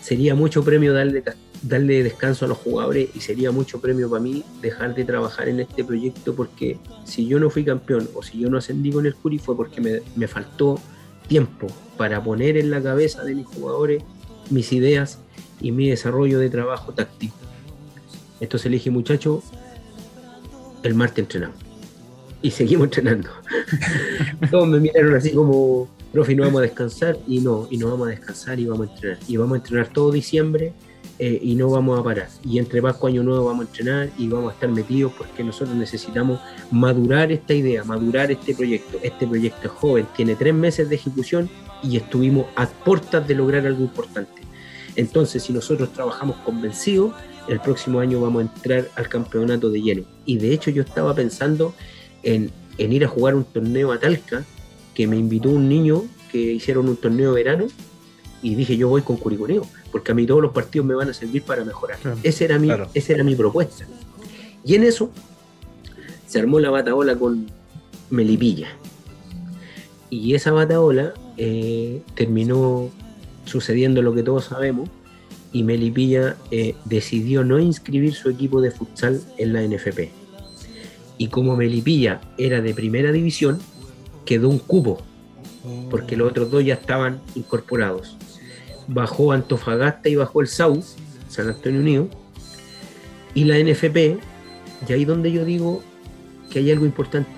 Sería mucho premio darle, darle descanso a los jugadores y sería mucho premio para mí dejar de trabajar en este proyecto porque si yo no fui campeón o si yo no ascendí con el Curi fue porque me, me faltó tiempo para poner en la cabeza de mis jugadores mis ideas y mi desarrollo de trabajo táctico. Entonces le dije, muchacho, el martes entrenamos y seguimos entrenando. <laughs> Todos me miraron así como, profe, no vamos a descansar y no, y no vamos a descansar y vamos a entrenar. Y vamos a entrenar todo diciembre eh, y no vamos a parar. Y entre Pascua Año Nuevo vamos a entrenar y vamos a estar metidos porque nosotros necesitamos madurar esta idea, madurar este proyecto. Este proyecto es joven, tiene tres meses de ejecución y estuvimos a puertas de lograr algo importante. Entonces, si nosotros trabajamos convencidos, el próximo año vamos a entrar al campeonato de lleno. Y de hecho yo estaba pensando en, ir a jugar un torneo a Talca, que me invitó un niño que hicieron un torneo de verano, y dije yo voy con Curicuneo, porque a mí todos los partidos me van a servir para mejorar. esa, era mi, esa era mi propuesta. Y en eso se armó la bataola con Melipilla. Y esa bataola eh, terminó sucediendo lo que todos sabemos, y Melipilla eh, decidió no inscribir su equipo de futsal en la NFP y como Melipilla era de primera división, quedó un cubo, porque los otros dos ya estaban incorporados. Bajó Antofagasta y bajó el SAU, San Antonio Unido, y la NFP, y ahí donde yo digo que hay algo importante,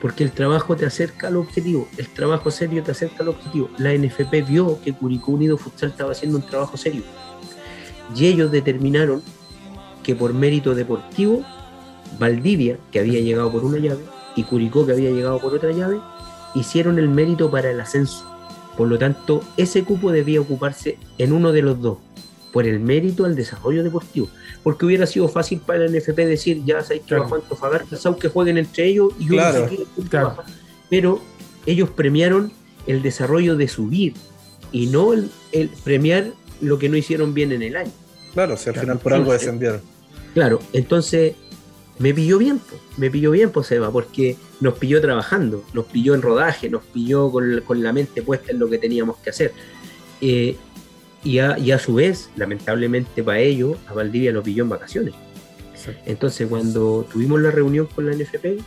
porque el trabajo te acerca al objetivo, el trabajo serio te acerca al objetivo. La NFP vio que Curicó Unido Futsal estaba haciendo un trabajo serio, y ellos determinaron que por mérito deportivo Valdivia, que había llegado por una llave, y Curicó, que había llegado por otra llave, hicieron el mérito para el ascenso. Por lo tanto, ese cupo debía ocuparse en uno de los dos, por el mérito al desarrollo deportivo. Porque hubiera sido fácil para el NFP decir, ya sabéis que claro. Antofagasta, que jueguen entre ellos y yo sé claro. Pero ellos premiaron el desarrollo de subir y no el, premiar lo que no hicieron bien en el año. Claro, si al final por algo descendieron. Claro, entonces me pilló bien, me pilló bien, pues Eva, porque nos pilló trabajando, nos pilló en rodaje, nos pilló con, la mente puesta en lo que teníamos que hacer. Eh, y, a, su vez, lamentablemente para ellos, a Valdivia lo pilló en vacaciones. Entonces, cuando tuvimos la reunión con la NFP,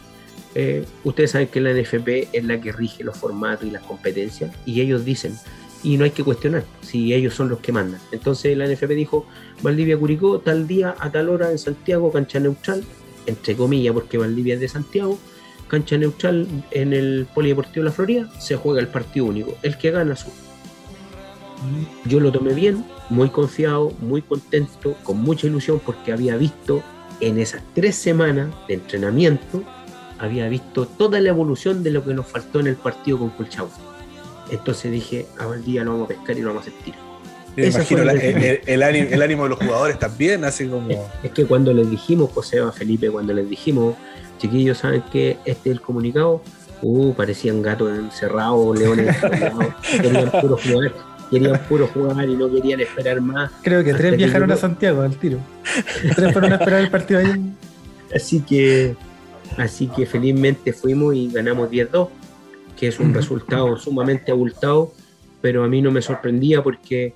eh, ustedes saben que la NFP es la que rige los formatos y las competencias, y ellos dicen, y no hay que cuestionar si ellos son los que mandan. Entonces la NFP dijo, Valdivia Curicó, tal día, a tal hora en Santiago, cancha neutral, entre comillas, porque Valdivia es de Santiago, cancha neutral en el Polideportivo de la Florida, se juega el partido único. El que gana sube. Yo lo tomé bien, muy confiado, muy contento, con mucha ilusión, porque había visto en esas tres semanas de entrenamiento, había visto toda la evolución de lo que nos faltó en el partido con Colchagua. Entonces dije, a Valdivia lo vamos a pescar y lo vamos a sentir imagino el, ánimo, de los jugadores también, así como. Es, que cuando les dijimos, José a Felipe, cuando les dijimos, chiquillos, ¿saben que este es el comunicado? Uh, parecían gatos encerrados, leones encerrados, <laughs> querían puro jugar, querían puro jugar y no querían esperar más. Creo que tres viajaron a Santiago al tiro. tres fueron a esperar el partido ahí. Así que, así que felizmente fuimos y ganamos 10-2, que es un resultado sumamente abultado, pero a mí no me sorprendía porque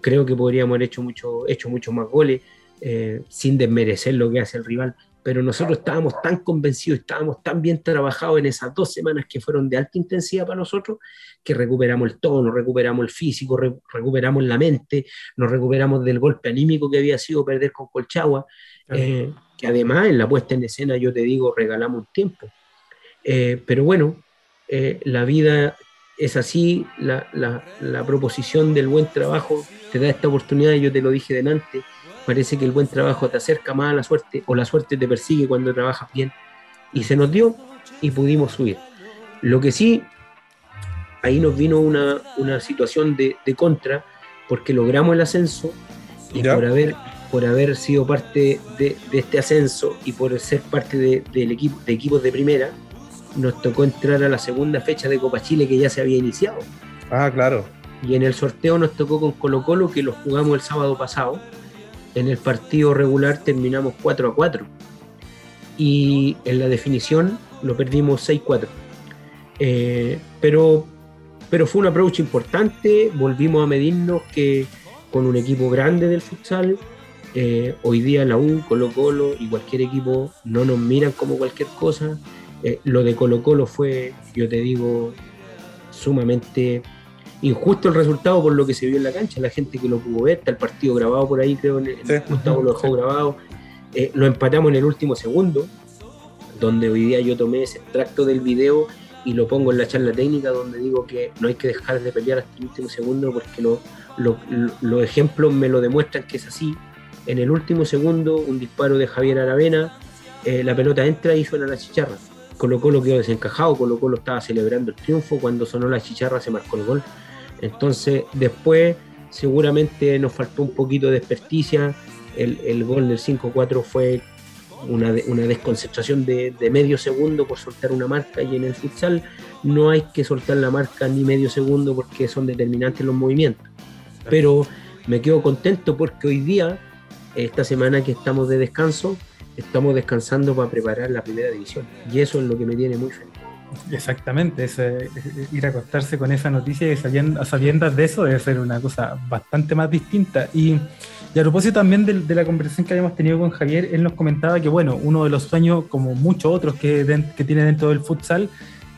creo que podríamos haber hecho mucho, hecho muchos más goles, eh, sin desmerecer lo que hace el rival, pero nosotros estábamos tan convencidos, estábamos tan bien trabajados en esas dos semanas que fueron de alta intensidad para nosotros, que recuperamos el tono, recuperamos el físico, recuperamos la mente, nos recuperamos del golpe anímico que había sido perder con Colchagua, eh, que además en la puesta en escena, yo te digo, regalamos un tiempo. Eh, pero bueno, la vida es así, la, la, la proposición del buen trabajo te da esta oportunidad, yo te lo dije delante, parece que el buen trabajo te acerca más a la suerte o la suerte te persigue cuando trabajas bien. Y se nos dio y pudimos subir. Lo que sí, ahí nos vino una, situación de, contra porque logramos el ascenso y por haber, por haber sido parte de, este ascenso y por ser parte del equipo, de equipos de primera, nos tocó entrar a la segunda fecha de Copa Chile que ya se había iniciado. Ah, claro. Y en el sorteo nos tocó con Colo Colo, que lo jugamos el sábado pasado en el partido regular terminamos 4 a 4 y en la definición lo perdimos 6-4. Eh, pero, pero fue un approach importante, volvimos a medirnos que con un equipo grande del futsal, eh, hoy día la U, Colo Colo y cualquier equipo no nos miran como cualquier cosa. Eh, lo de Colo Colo fue, yo te digo, sumamente injusto el resultado por lo que se vio en la cancha, la gente que lo pudo ver, está el partido grabado por ahí, creo, el, Gustavo lo dejó grabado. Eh, lo empatamos en el último segundo, donde hoy día yo tomé ese extracto del video y lo pongo en la charla técnica, donde digo que no hay que dejar de pelear hasta el último segundo, porque los ejemplos me lo demuestran que es así. En el último segundo, un disparo de Javier Aravena, eh, la pelota entra y suena la chicharra. Colo Colo quedó desencajado, Colo Colo estaba celebrando el triunfo, cuando sonó la chicharra se marcó el gol. Entonces, después seguramente nos faltó un poquito de experticia. El, gol del 5-4 fue una, desconcentración de, medio segundo por soltar una marca y en el futsal no hay que soltar la marca ni medio segundo porque son determinantes los movimientos. Pero me quedo contento porque hoy día, esta semana que estamos de descanso, estamos descansando para preparar la primera división y eso es lo que me tiene muy feliz. Exactamente, es, ir a acostarse con esa noticia y a sabiendas de eso debe ser una cosa bastante más distinta. Y, a propósito también de, la conversación que habíamos tenido con Javier, él nos comentaba que, bueno, uno de los sueños, como muchos otros que, que tiene dentro del futsal,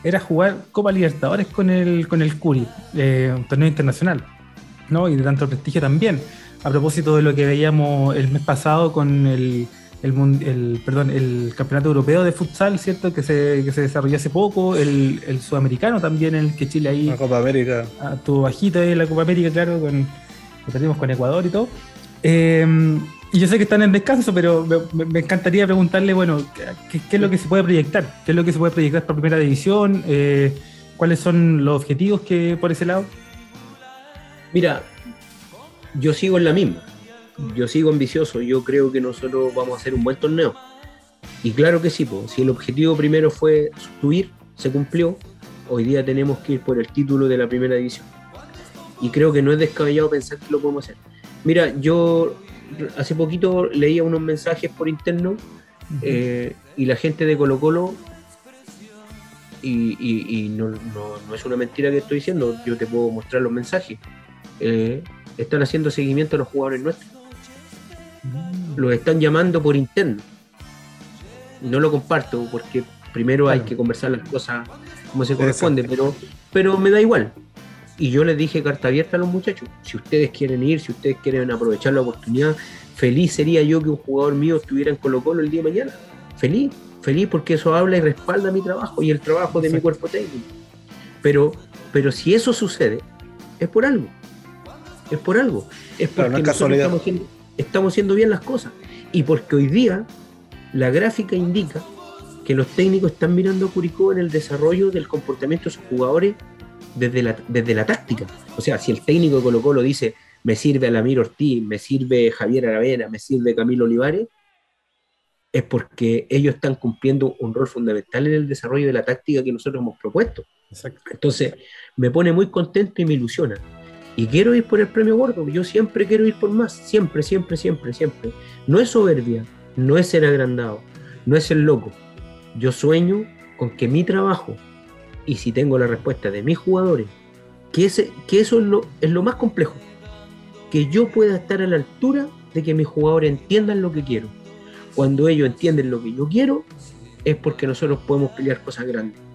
era jugar Copa Libertadores con el, con el Curi, eh, un torneo internacional, ¿no? Y de tanto prestigio también. A propósito de lo que veíamos el mes pasado con el el, perdón, el Campeonato Europeo de Futsal, ¿cierto? Que se, que se desarrolló hace poco, el, el, Sudamericano también, el que Chile ahí... La Copa América. Ah, tuvo bajita ahí la Copa América, claro, con, que perdimos con Ecuador y todo. Em, y yo sé que están en descanso, pero me, encantaría preguntarle, bueno, ¿qué, es lo que se puede proyectar? ¿Qué es lo que se puede proyectar para primera división? Eh, ¿Cuáles son los objetivos que por ese lado? Mira, yo sigo en la misma yo sigo ambicioso, yo creo que nosotros vamos a hacer un buen torneo. Y claro que sí, si el objetivo primero fue subir, se cumplió, hoy día tenemos que ir por el título de la primera división. Y creo que no es descabellado pensar que lo podemos hacer. Mira, yo hace poquito leía unos mensajes por interno eh, y la gente de Colo Colo, y, no, es una mentira que estoy diciendo, yo te puedo mostrar los mensajes, eh, están haciendo seguimiento a los jugadores nuestros los están llamando por interno. No lo comparto porque primero hay que conversar las cosas como se corresponde, pero, pero me da igual. Y yo les dije carta abierta a los muchachos, si ustedes quieren ir, si ustedes quieren aprovechar la oportunidad, feliz sería yo que un jugador mío estuviera en Colo Colo el día de mañana. Feliz, feliz porque eso habla y respalda mi trabajo y el trabajo de mi cuerpo técnico. Pero, pero si eso sucede, es por algo. Es por algo. Es porque estamos estamos haciendo bien las cosas. Y porque hoy día la gráfica indica que los técnicos están mirando a Curicó en el desarrollo del comportamiento de sus jugadores desde la, desde la táctica. O sea, si el técnico de Colo Colo dice, me sirve Alamir Ortiz, me sirve Javier Aravena, me sirve Camilo Olivares, es porque ellos están cumpliendo un rol fundamental en el desarrollo de la táctica que nosotros hemos propuesto. Entonces, me pone muy contento y me ilusiona. Y quiero ir por el premio gordo, yo siempre quiero ir por más, siempre, siempre, siempre, siempre. No es soberbia, no es ser agrandado, no es ser loco. Yo sueño con que mi trabajo, y si tengo la respuesta de mis jugadores, que, ese, que eso es lo, es lo más complejo, que yo pueda estar a la altura de que mis jugadores entiendan lo que quiero. cuando ellos entienden lo que yo quiero, es porque nosotros podemos pelear cosas grandes.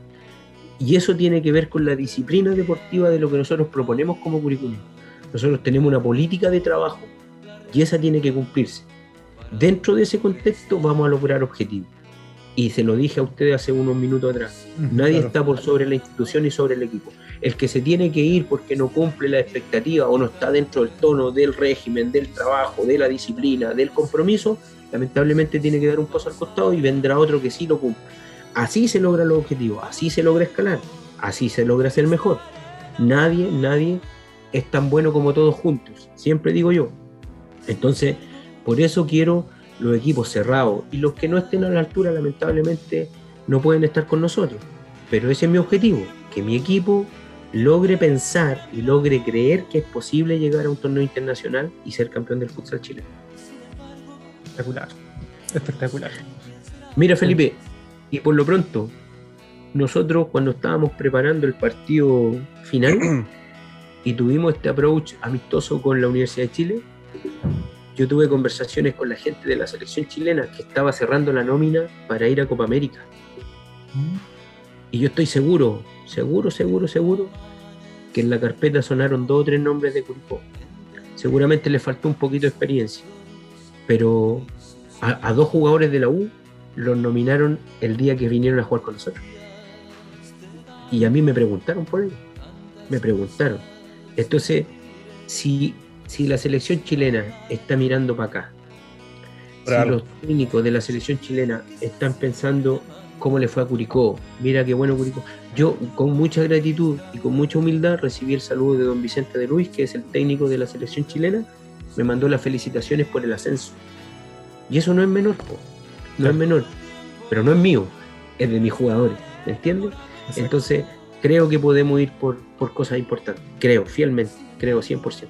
Y eso tiene que ver con la disciplina deportiva de lo que nosotros proponemos como currículum. Nosotros tenemos una política de trabajo y esa tiene que cumplirse. Dentro de ese contexto vamos a lograr objetivos. Y se lo dije a ustedes hace unos minutos atrás. Nadie está por sobre la institución y sobre el equipo. El que se tiene que ir porque no cumple la expectativa o no está dentro del tono del régimen, del trabajo, de la disciplina, del compromiso, lamentablemente tiene que dar un paso al costado y vendrá otro que sí lo cumple. Así se logra los objetivos, así se logra escalar, así se logra ser mejor. Nadie, nadie es tan bueno como todos juntos, siempre digo yo. Entonces, por eso quiero los equipos cerrados y los que no estén a la altura, lamentablemente, no pueden estar con nosotros. Pero ese es mi objetivo, que mi equipo logre pensar y logre creer que es posible llegar a un torneo internacional y ser campeón del futsal chileno. Espectacular, espectacular. Mira Felipe, y por lo pronto, nosotros cuando estábamos preparando el partido final <clears throat> y tuvimos este approach amistoso con la Universidad de Chile, yo tuve conversaciones con la gente de la selección chilena que estaba cerrando la nómina para ir a Copa América. Y yo estoy seguro, seguro, seguro, seguro, que en la carpeta sonaron dos o tres nombres de Curicó. Seguramente le faltó un poquito de experiencia, pero a, a dos jugadores de la U los nominaron el día que vinieron a jugar con nosotros. Y a mí me preguntaron por ello. Me preguntaron. Entonces, si, si la selección chilena está mirando para acá, si los técnicos de la selección chilena están pensando cómo le fue a Curicó, mira qué bueno Curicó. Yo, con mucha gratitud y con mucha humildad, recibí el saludo de don Vicente de Luis, que es el técnico de la selección chilena, me mandó las felicitaciones por el ascenso. Y eso no es menor, no es menor, pero no es mío, es de mis jugadores, ¿me entiendes? Entonces, creo que podemos ir por, por cosas importantes, creo, fielmente, creo 100%.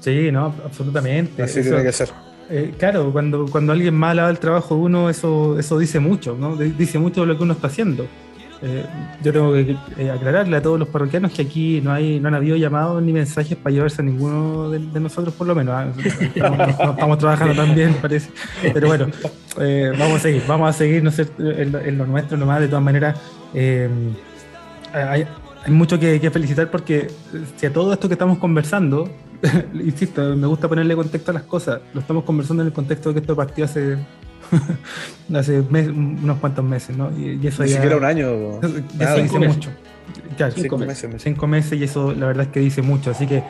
Sí, no, absolutamente. Así tiene que ser. Eh, claro, cuando, cuando alguien mal haga el trabajo de uno, eso, eso dice mucho, ¿no? Dice mucho de lo que uno está haciendo. Eh, yo tengo que eh, aclararle a todos los parroquianos que aquí no hay no han habido llamados ni mensajes para llevarse a ninguno de, nosotros, por lo menos. ¿ah? Estamos, estamos, trabajando también, parece. Pero bueno, eh, vamos a seguir, vamos a seguir no sé, en, lo, en, lo, nuestro nomás. De todas maneras, hay, hay, mucho que, que felicitar porque si a todo esto que estamos conversando, <laughs> insisto, me gusta ponerle contexto a las cosas. Lo estamos conversando en el contexto de que esto partió hace <laughs> hace mes, unos cuantos meses, ¿no? Y, y eso Ni ya, siquiera un año. Ya eso dice meses. mucho. Claro, Cinco meses, meses. cinco meses y eso la verdad es que dice mucho. Así que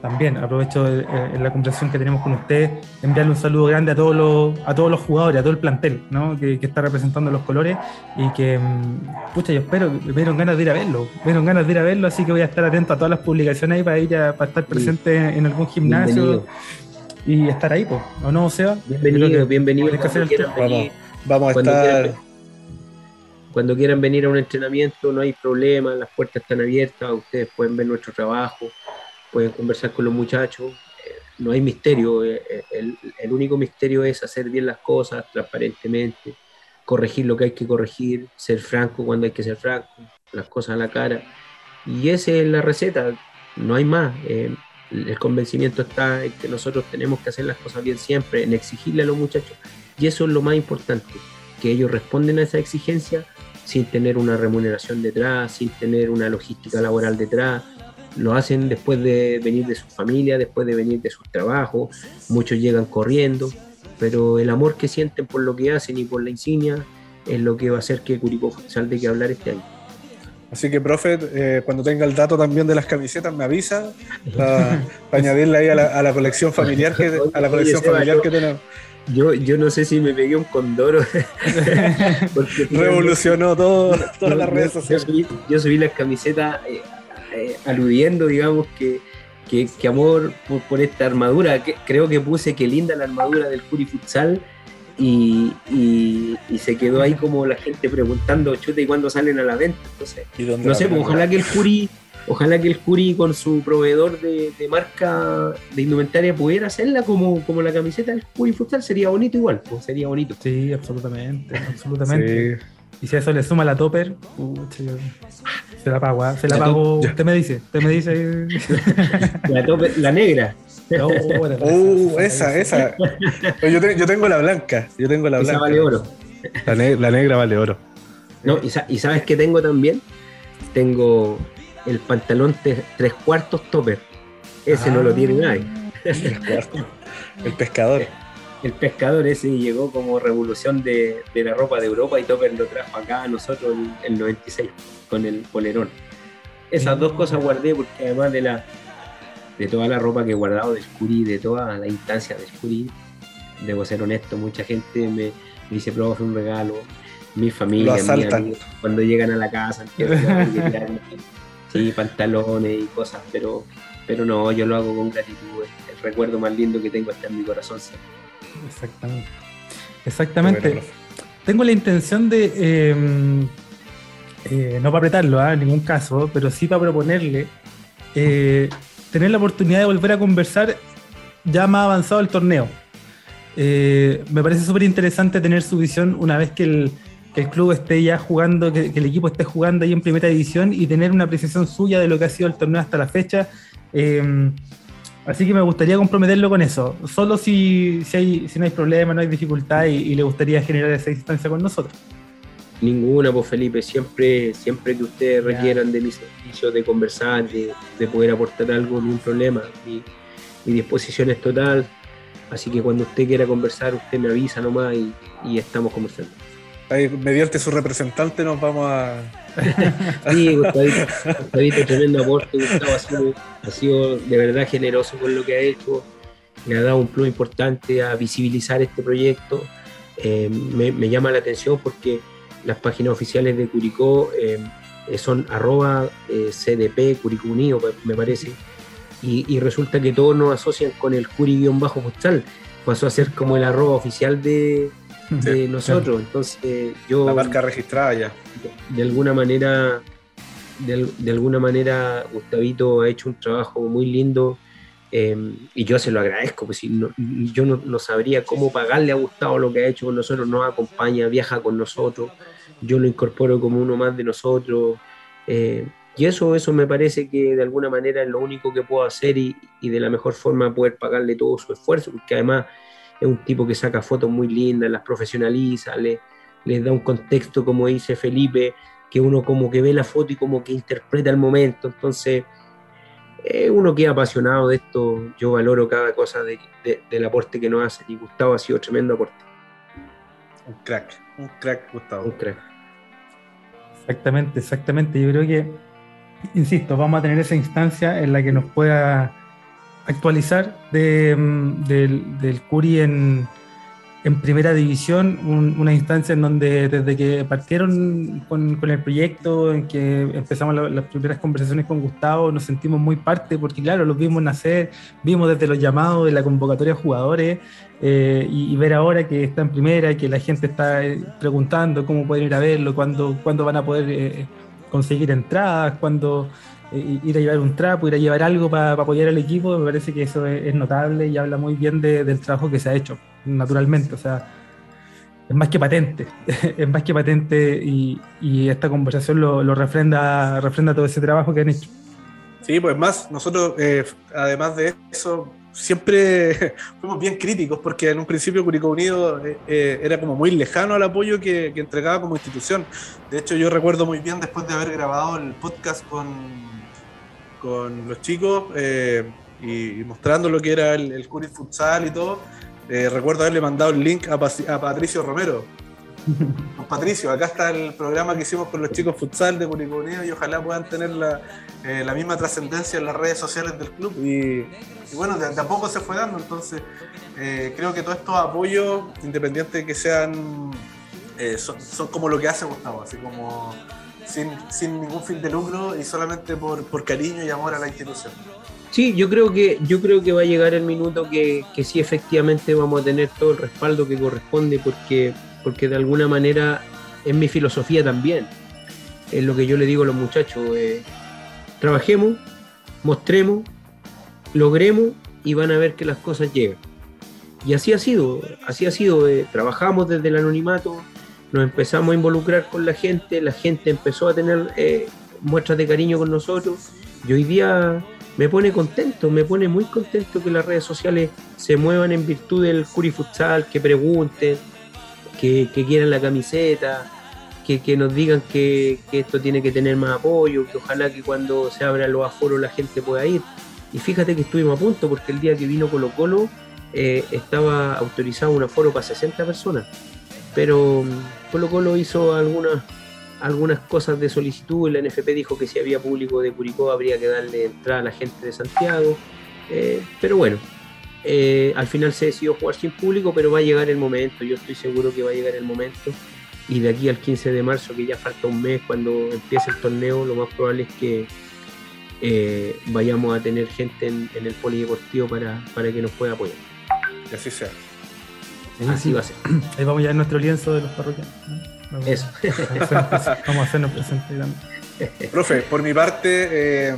también aprovecho eh, en la conversación que tenemos con ustedes, enviarle un saludo grande a todos los, a todos los jugadores, a todo el plantel, ¿no? Que, que está representando los colores y que, mm, pucha, yo espero, me dieron ganas de ir a verlo, me dieron ganas de ir a verlo, así que voy a estar atento a todas las publicaciones ahí para ir a, para estar presente en algún gimnasio Bienvenido. Y estar ahí, pues, ¿o no, Seba? Bienvenido, bienvenido. que hacer el Vamos, vamos a Cuando estar. quieran. cuando quieran venir a un entrenamiento, no hay problema, las puertas están abiertas, ustedes pueden ver nuestro trabajo, pueden conversar con los muchachos, eh, no hay misterio, eh, eh, el, el único misterio es hacer bien las cosas transparentemente, corregir lo que hay que corregir, ser franco cuando hay que ser franco, las cosas a la cara. Y esa es la receta, no hay más. Eh, el convencimiento está en que nosotros tenemos que hacer las cosas bien siempre, en exigirle a los muchachos. Y eso es lo más importante, que ellos responden a esa exigencia sin tener una remuneración detrás, sin tener una logística laboral detrás. Lo hacen después de venir de su familia, después de venir de sus trabajos. Muchos llegan corriendo, pero el amor que sienten por lo que hacen y por la insignia es lo que va a hacer que Curicó Futsal de que hablar este año. Así que, profe, eh, cuando tenga el dato también de las camisetas, me avisa para añadirle ahí a la, a la colección familiar que, a la colección familiar yo- que tenemos. Yo, yo no sé si me pegué un condoro. <laughs> porque Revolucionó todo, todas las yo- redes yo sociales. subí, yo subí las camisetas eh, eh, aludiendo, digamos, que, que, que amor por, por esta armadura. Que, creo que puse que linda la armadura del Curi Futsal y, y- y se quedó ahí como la gente preguntando, chute, ¿y cuándo salen a la venta? Entonces, ¿Y dónde no la sé, pues, ojalá que el Curi, ojalá que el Curi con su proveedor de, de marca de indumentaria pudiera hacerla como, como la camiseta del Curi Futsal, sería bonito igual, pues, sería bonito. Sí, absolutamente, absolutamente. Sí. Y si a eso le suma la topper, pucha, yo- se la pago, ¿ah? se la Ya, pago. Usted me dice, usted me dice. <laughs> La, tope- la negra. <laughs> uh, esa, esa. Yo, yo, tengo la blanca. Yo tengo la blanca. Esa vale oro. La, negra vale oro. No, y, sabes qué tengo también? Tengo el pantalón tres cuartos topper. Ese no lo tiene nadie. El pescador. <laughs> El pescador ese llegó como revolución de, la ropa de Europa y Topper lo trajo acá a nosotros en el 96 con el polerón. Esas dos cosas guardé porque además de la de toda la ropa que he guardado del Scuri, de toda la instancia del Scuri, debo ser honesto, mucha gente me, dice, profe, un regalo, mi familia, mi cuando llegan a la casa, <laughs> sí, pantalones y cosas, pero, pero no, yo lo hago con gratitud, el recuerdo más lindo que tengo está en mi corazón Exactamente. Exactamente. Tengo la intención de, em, eh, no para apretarlo ¿ah? en ningún caso, pero sí para proponerle eh, tener la oportunidad de volver a conversar ya más avanzado el torneo. Eh, me parece súper interesante tener su visión una vez que el, club esté ya jugando, que, el equipo esté jugando ahí en primera división y tener una apreciación suya de lo que ha sido el torneo hasta la fecha. Eh, así que me gustaría comprometerlo con eso. Solo si, si, no hay problema, no hay dificultad y, le gustaría generar esa distancia con nosotros. Ninguna, pues Felipe, siempre, siempre que ustedes requieran de mi servicio, de conversar, de, poder aportar algo, ni un problema. Mi, disposición es total, así que cuando usted quiera conversar, usted me avisa nomás y, estamos conversando. Ahí, mediante su representante nos vamos a... <laughs> sí, Gustavito, tremendo aporte, Gustavo ha sido, de verdad generoso con lo que ha hecho, le ha dado un plus importante a visibilizar este proyecto. Eh, me, me llama la atención porque las páginas oficiales de Curicó eh, son arroba eh, CDP, Curicó Unido, me parece, y, resulta que todos nos asocian con el Curi-Futsal, pasó a ser como el arroba oficial de, nosotros, entonces yo... La marca registrada ya. De, alguna manera, de, alguna manera Gustavito ha hecho un trabajo muy lindo eh, y yo se lo agradezco, pues yo no, no, sabría cómo pagarle a Gustavo lo que ha hecho con nosotros, nos acompaña, viaja con nosotros, yo lo incorporo como uno más de nosotros. Eh, y eso, eso me parece que de alguna manera es lo único que puedo hacer y, de la mejor forma poder pagarle todo su esfuerzo, porque además es un tipo que saca fotos muy lindas, las profesionaliza, le, les da un contexto, como dice Felipe, que uno como que ve la foto y como que interpreta el momento. Entonces, eh, uno queda apasionado de esto, yo valoro cada cosa del aporte que nos hace y Gustavo ha sido tremendo aporte. Un crack, un crack Gustavo. Un crack. Exactamente, exactamente. Yo creo que, insisto, vamos a tener esa instancia en la que nos pueda actualizar de, mm, del, del Curi en, en primera división, una instancia en donde desde que partieron con, el proyecto, en que empezamos las primeras conversaciones con Gustavo, nos sentimos muy parte, porque claro, los vimos nacer, vimos desde los llamados de la convocatoria de jugadores, eh, y, ver ahora que está en primera, que la gente está eh, preguntando cómo pueden ir a verlo, cuándo, van a poder eh, conseguir entradas, cuándo ir a llevar un trapo, ir a llevar algo para apoyar al equipo, me parece que eso es, notable y habla muy bien del trabajo que se ha hecho naturalmente, o sea, es más que patente, <laughs> es más que patente y, esta conversación lo, refrenda, refrenda todo ese trabajo que han hecho. Sí, pues más, nosotros, eh, además de eso, siempre <laughs> fuimos bien críticos porque en un principio Curicó Unido eh, eh, era como muy lejano al apoyo que, entregaba como institución. De hecho, yo recuerdo muy bien después de haber grabado el podcast con, con los chicos y, mostrando lo que era el, el Curi Futsal y todo eh, recuerdo haberle mandado el link a, Patricio Romero. <laughs> Patricio, acá está el programa que hicimos con los chicos futsal de Curicó y ojalá puedan tener la, eh, misma trascendencia en las redes sociales del club. Y, bueno, de, a poco se fue dando, entonces eh, creo que todos estos apoyos, independiente de que sean, son, como lo que hace Gustavo, así como sin, ningún fin de lucro y solamente por, por cariño y amor a la institución. Sí, yo creo que, yo creo que va a llegar el minuto que, que sí efectivamente vamos a tener todo el respaldo que corresponde porque, porque de alguna manera es mi filosofía también. Es lo que yo le digo a los muchachos. Eh, trabajemos, mostremos, logremos y van a ver que las cosas llegan. Y así ha sido, así ha sido. Eh, trabajamos desde el anonimato, nos empezamos a involucrar con la gente, la gente empezó a tener eh, muestras de cariño con nosotros y hoy día me pone contento, me pone muy contento que las redes sociales se muevan en virtud del Curi Futsal, que pregunten, que, quieran la camiseta, que, nos digan que, esto tiene que tener más apoyo, que ojalá que cuando se abran los aforos la gente pueda ir. Y fíjate que estuvimos a punto, porque el día que vino Colo Colo eh, estaba autorizado un aforo para 60 personas. Pero mm, Colo Colo hizo algunas, algunas cosas de solicitud la NFP dijo que si había público de Curicó habría que darle entrada a la gente de Santiago. Eh, pero bueno, eh, al final se decidió jugar sin público, pero va a llegar el momento, yo estoy seguro que va a llegar el momento. Y de aquí al 15 de marzo, que ya falta un mes cuando empiece el torneo, lo más probable es que eh, vayamos a tener gente en, el polideportivo para, para que nos pueda apoyar. Que así sea. Así va a ser. <clears throat> Ahí vamos ya en nuestro lienzo de los parroquianos. Eso. Vamos a hacernos presentes. Profe, por mi parte, eh,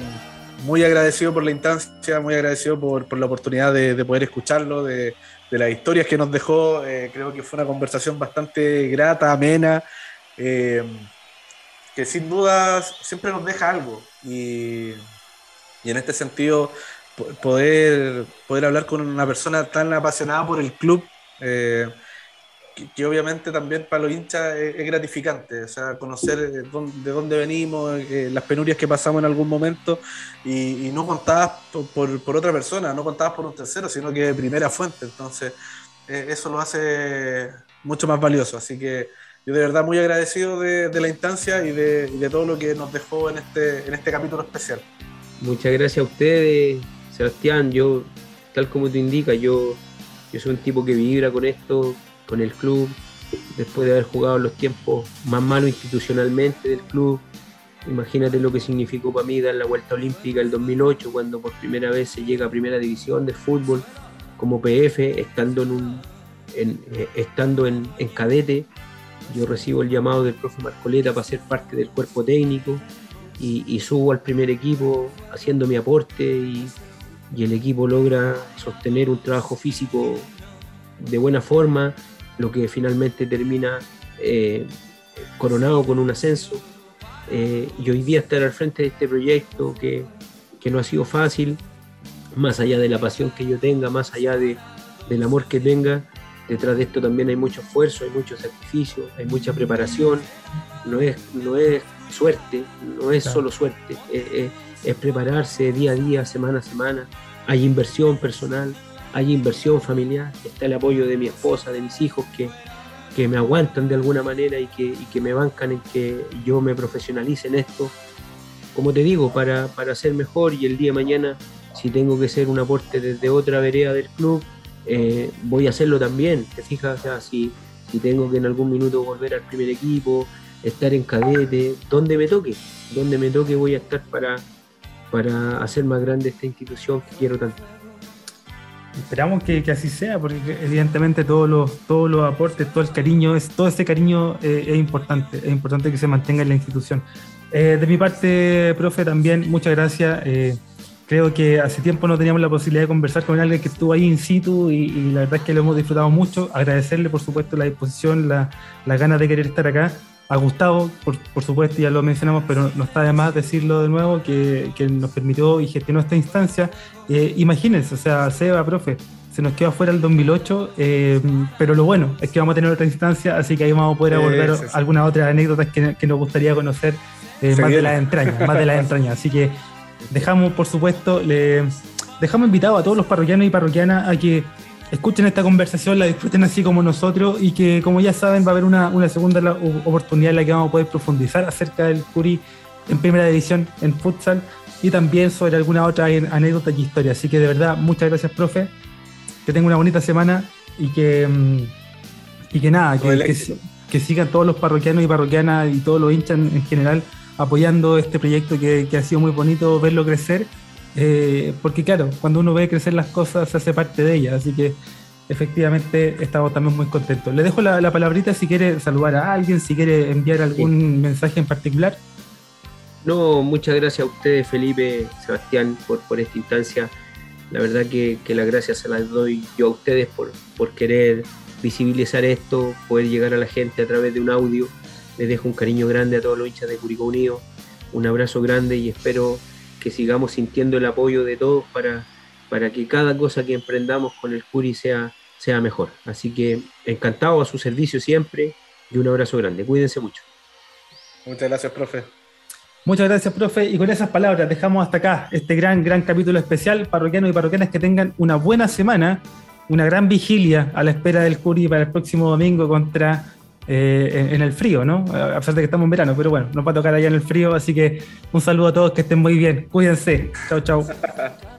muy agradecido por la instancia, muy agradecido por, la oportunidad de, poder escucharlo, de, las historias que nos dejó. Eh, creo que fue una conversación bastante grata, amena, eh, que sin dudas siempre nos deja algo. Y, en este sentido, poder, poder hablar con una persona tan apasionada por el club. Eh, que, obviamente también para los hinchas es, gratificante, o sea, conocer de dónde, venimos, eh, las penurias que pasamos en algún momento y, no contadas por, otra persona, no contadas por un tercero, sino que de primera fuente. Entonces, eh, eso lo hace mucho más valioso. Así que yo de verdad muy agradecido de, la instancia y de, todo lo que nos dejó en este, en este capítulo especial. Muchas gracias a ustedes, Sebastián. Yo, tal como te indica, yo, yo soy un tipo que vibra con esto, con el club, después de haber jugado los tiempos más malos institucionalmente del club. Imagínate lo que significó para mí dar la vuelta olímpica el 2008, cuando por primera vez se llega a primera división de fútbol como PF, estando en, un, eh, estando en, cadete. Yo recibo el llamado del profe Marcoleta para ser parte del cuerpo técnico y, subo al primer equipo haciendo mi aporte y, y el equipo logra sostener un trabajo físico de buena forma lo que finalmente termina eh, coronado con un ascenso. Eh, y hoy día estar al frente de este proyecto que, no ha sido fácil, más allá de la pasión que yo tenga, más allá de, del amor que tenga, detrás de esto también hay mucho esfuerzo, hay mucho sacrificio, hay mucha preparación, no es, no es suerte, no es solo suerte, es prepararse día a día, semana a semana, hay inversión personal, hay inversión familiar, está el apoyo de mi esposa, de mis hijos que, me aguantan de alguna manera y que, me bancan en que yo me profesionalice en esto. Como te digo, para, para ser mejor y el día de mañana, si tengo que ser un aporte desde otra vereda del club, eh, voy a hacerlo también. ¿Te fijas? Si, si tengo que en algún minuto volver al primer equipo, estar en cadete, donde me toque, donde me toque voy a estar para, para hacer más grande esta institución que quiero tanto. Esperamos que, así sea, porque evidentemente todos los, todos los aportes, todo el cariño, es, todo ese cariño eh, es importante, es importante que se mantenga en la institución. Eh, de mi parte, profe, también muchas gracias. Eh, creo que hace tiempo no teníamos la posibilidad de conversar con alguien que estuvo ahí in situ y, la verdad es que lo hemos disfrutado mucho. Agradecerle, por supuesto, la disposición, la, las ganas de querer estar acá a Gustavo, por, por, supuesto, ya lo mencionamos, pero no está de más decirlo de nuevo, que, que nos permitió y gestionó esta instancia. Eh, imagínense, o sea, Seba, profe, se nos quedó afuera el 2008, eh, pero lo bueno es que vamos a tener otra instancia, así que ahí vamos a poder abordar algunas otras anécdotas que, que, nos gustaría conocer eh, más de las entrañas, más de las entrañas. Así que dejamos, por supuesto, le dejamos invitado a todos los parroquianos y parroquianas a que escuchen esta conversación, la disfruten así como nosotros y que como ya saben va a haber una, segunda oportunidad en la que vamos a poder profundizar acerca del Curi en primera división en futsal y también sobre alguna otra anécdota y historia. Así que de verdad, muchas gracias, profe. Que tenga una bonita semana y que, mm, y que nada, que, sigan todos los parroquianos y parroquianas y todos los hinchas en general apoyando este proyecto que, que ha sido muy bonito verlo crecer eh, porque claro, cuando uno ve crecer las cosas se hace parte de ellas, así que efectivamente estamos también muy contentos. Le dejo la, palabrita si quiere saludar a alguien, si quiere enviar algún mensaje en particular. No, muchas gracias a ustedes, Felipe, Sebastián, por, por esta instancia. La verdad que, que las gracias se las doy yo a ustedes por, por querer visibilizar esto, poder llegar a la gente a través de un audio. Les dejo un cariño grande a todos los hinchas de Curicó Unido, un abrazo grande y espero que sigamos sintiendo el apoyo de todos para, para que cada cosa que emprendamos con el Curi sea, sea mejor. Así que encantado a su servicio siempre y un abrazo grande. Cuídense mucho. Muchas gracias, profe. Muchas gracias, profe. Y con esas palabras dejamos hasta acá este gran, gran capítulo especial. Parroquianos y parroquianas que tengan una buena semana, una gran vigilia a la espera del Curi para el próximo domingo contra eh, en, el frío, ¿no? A pesar de que estamos en verano, pero bueno, nos va a tocar allá en el frío. Así que un saludo a todos, que estén muy bien. Cuídense. Chao, chao. <laughs>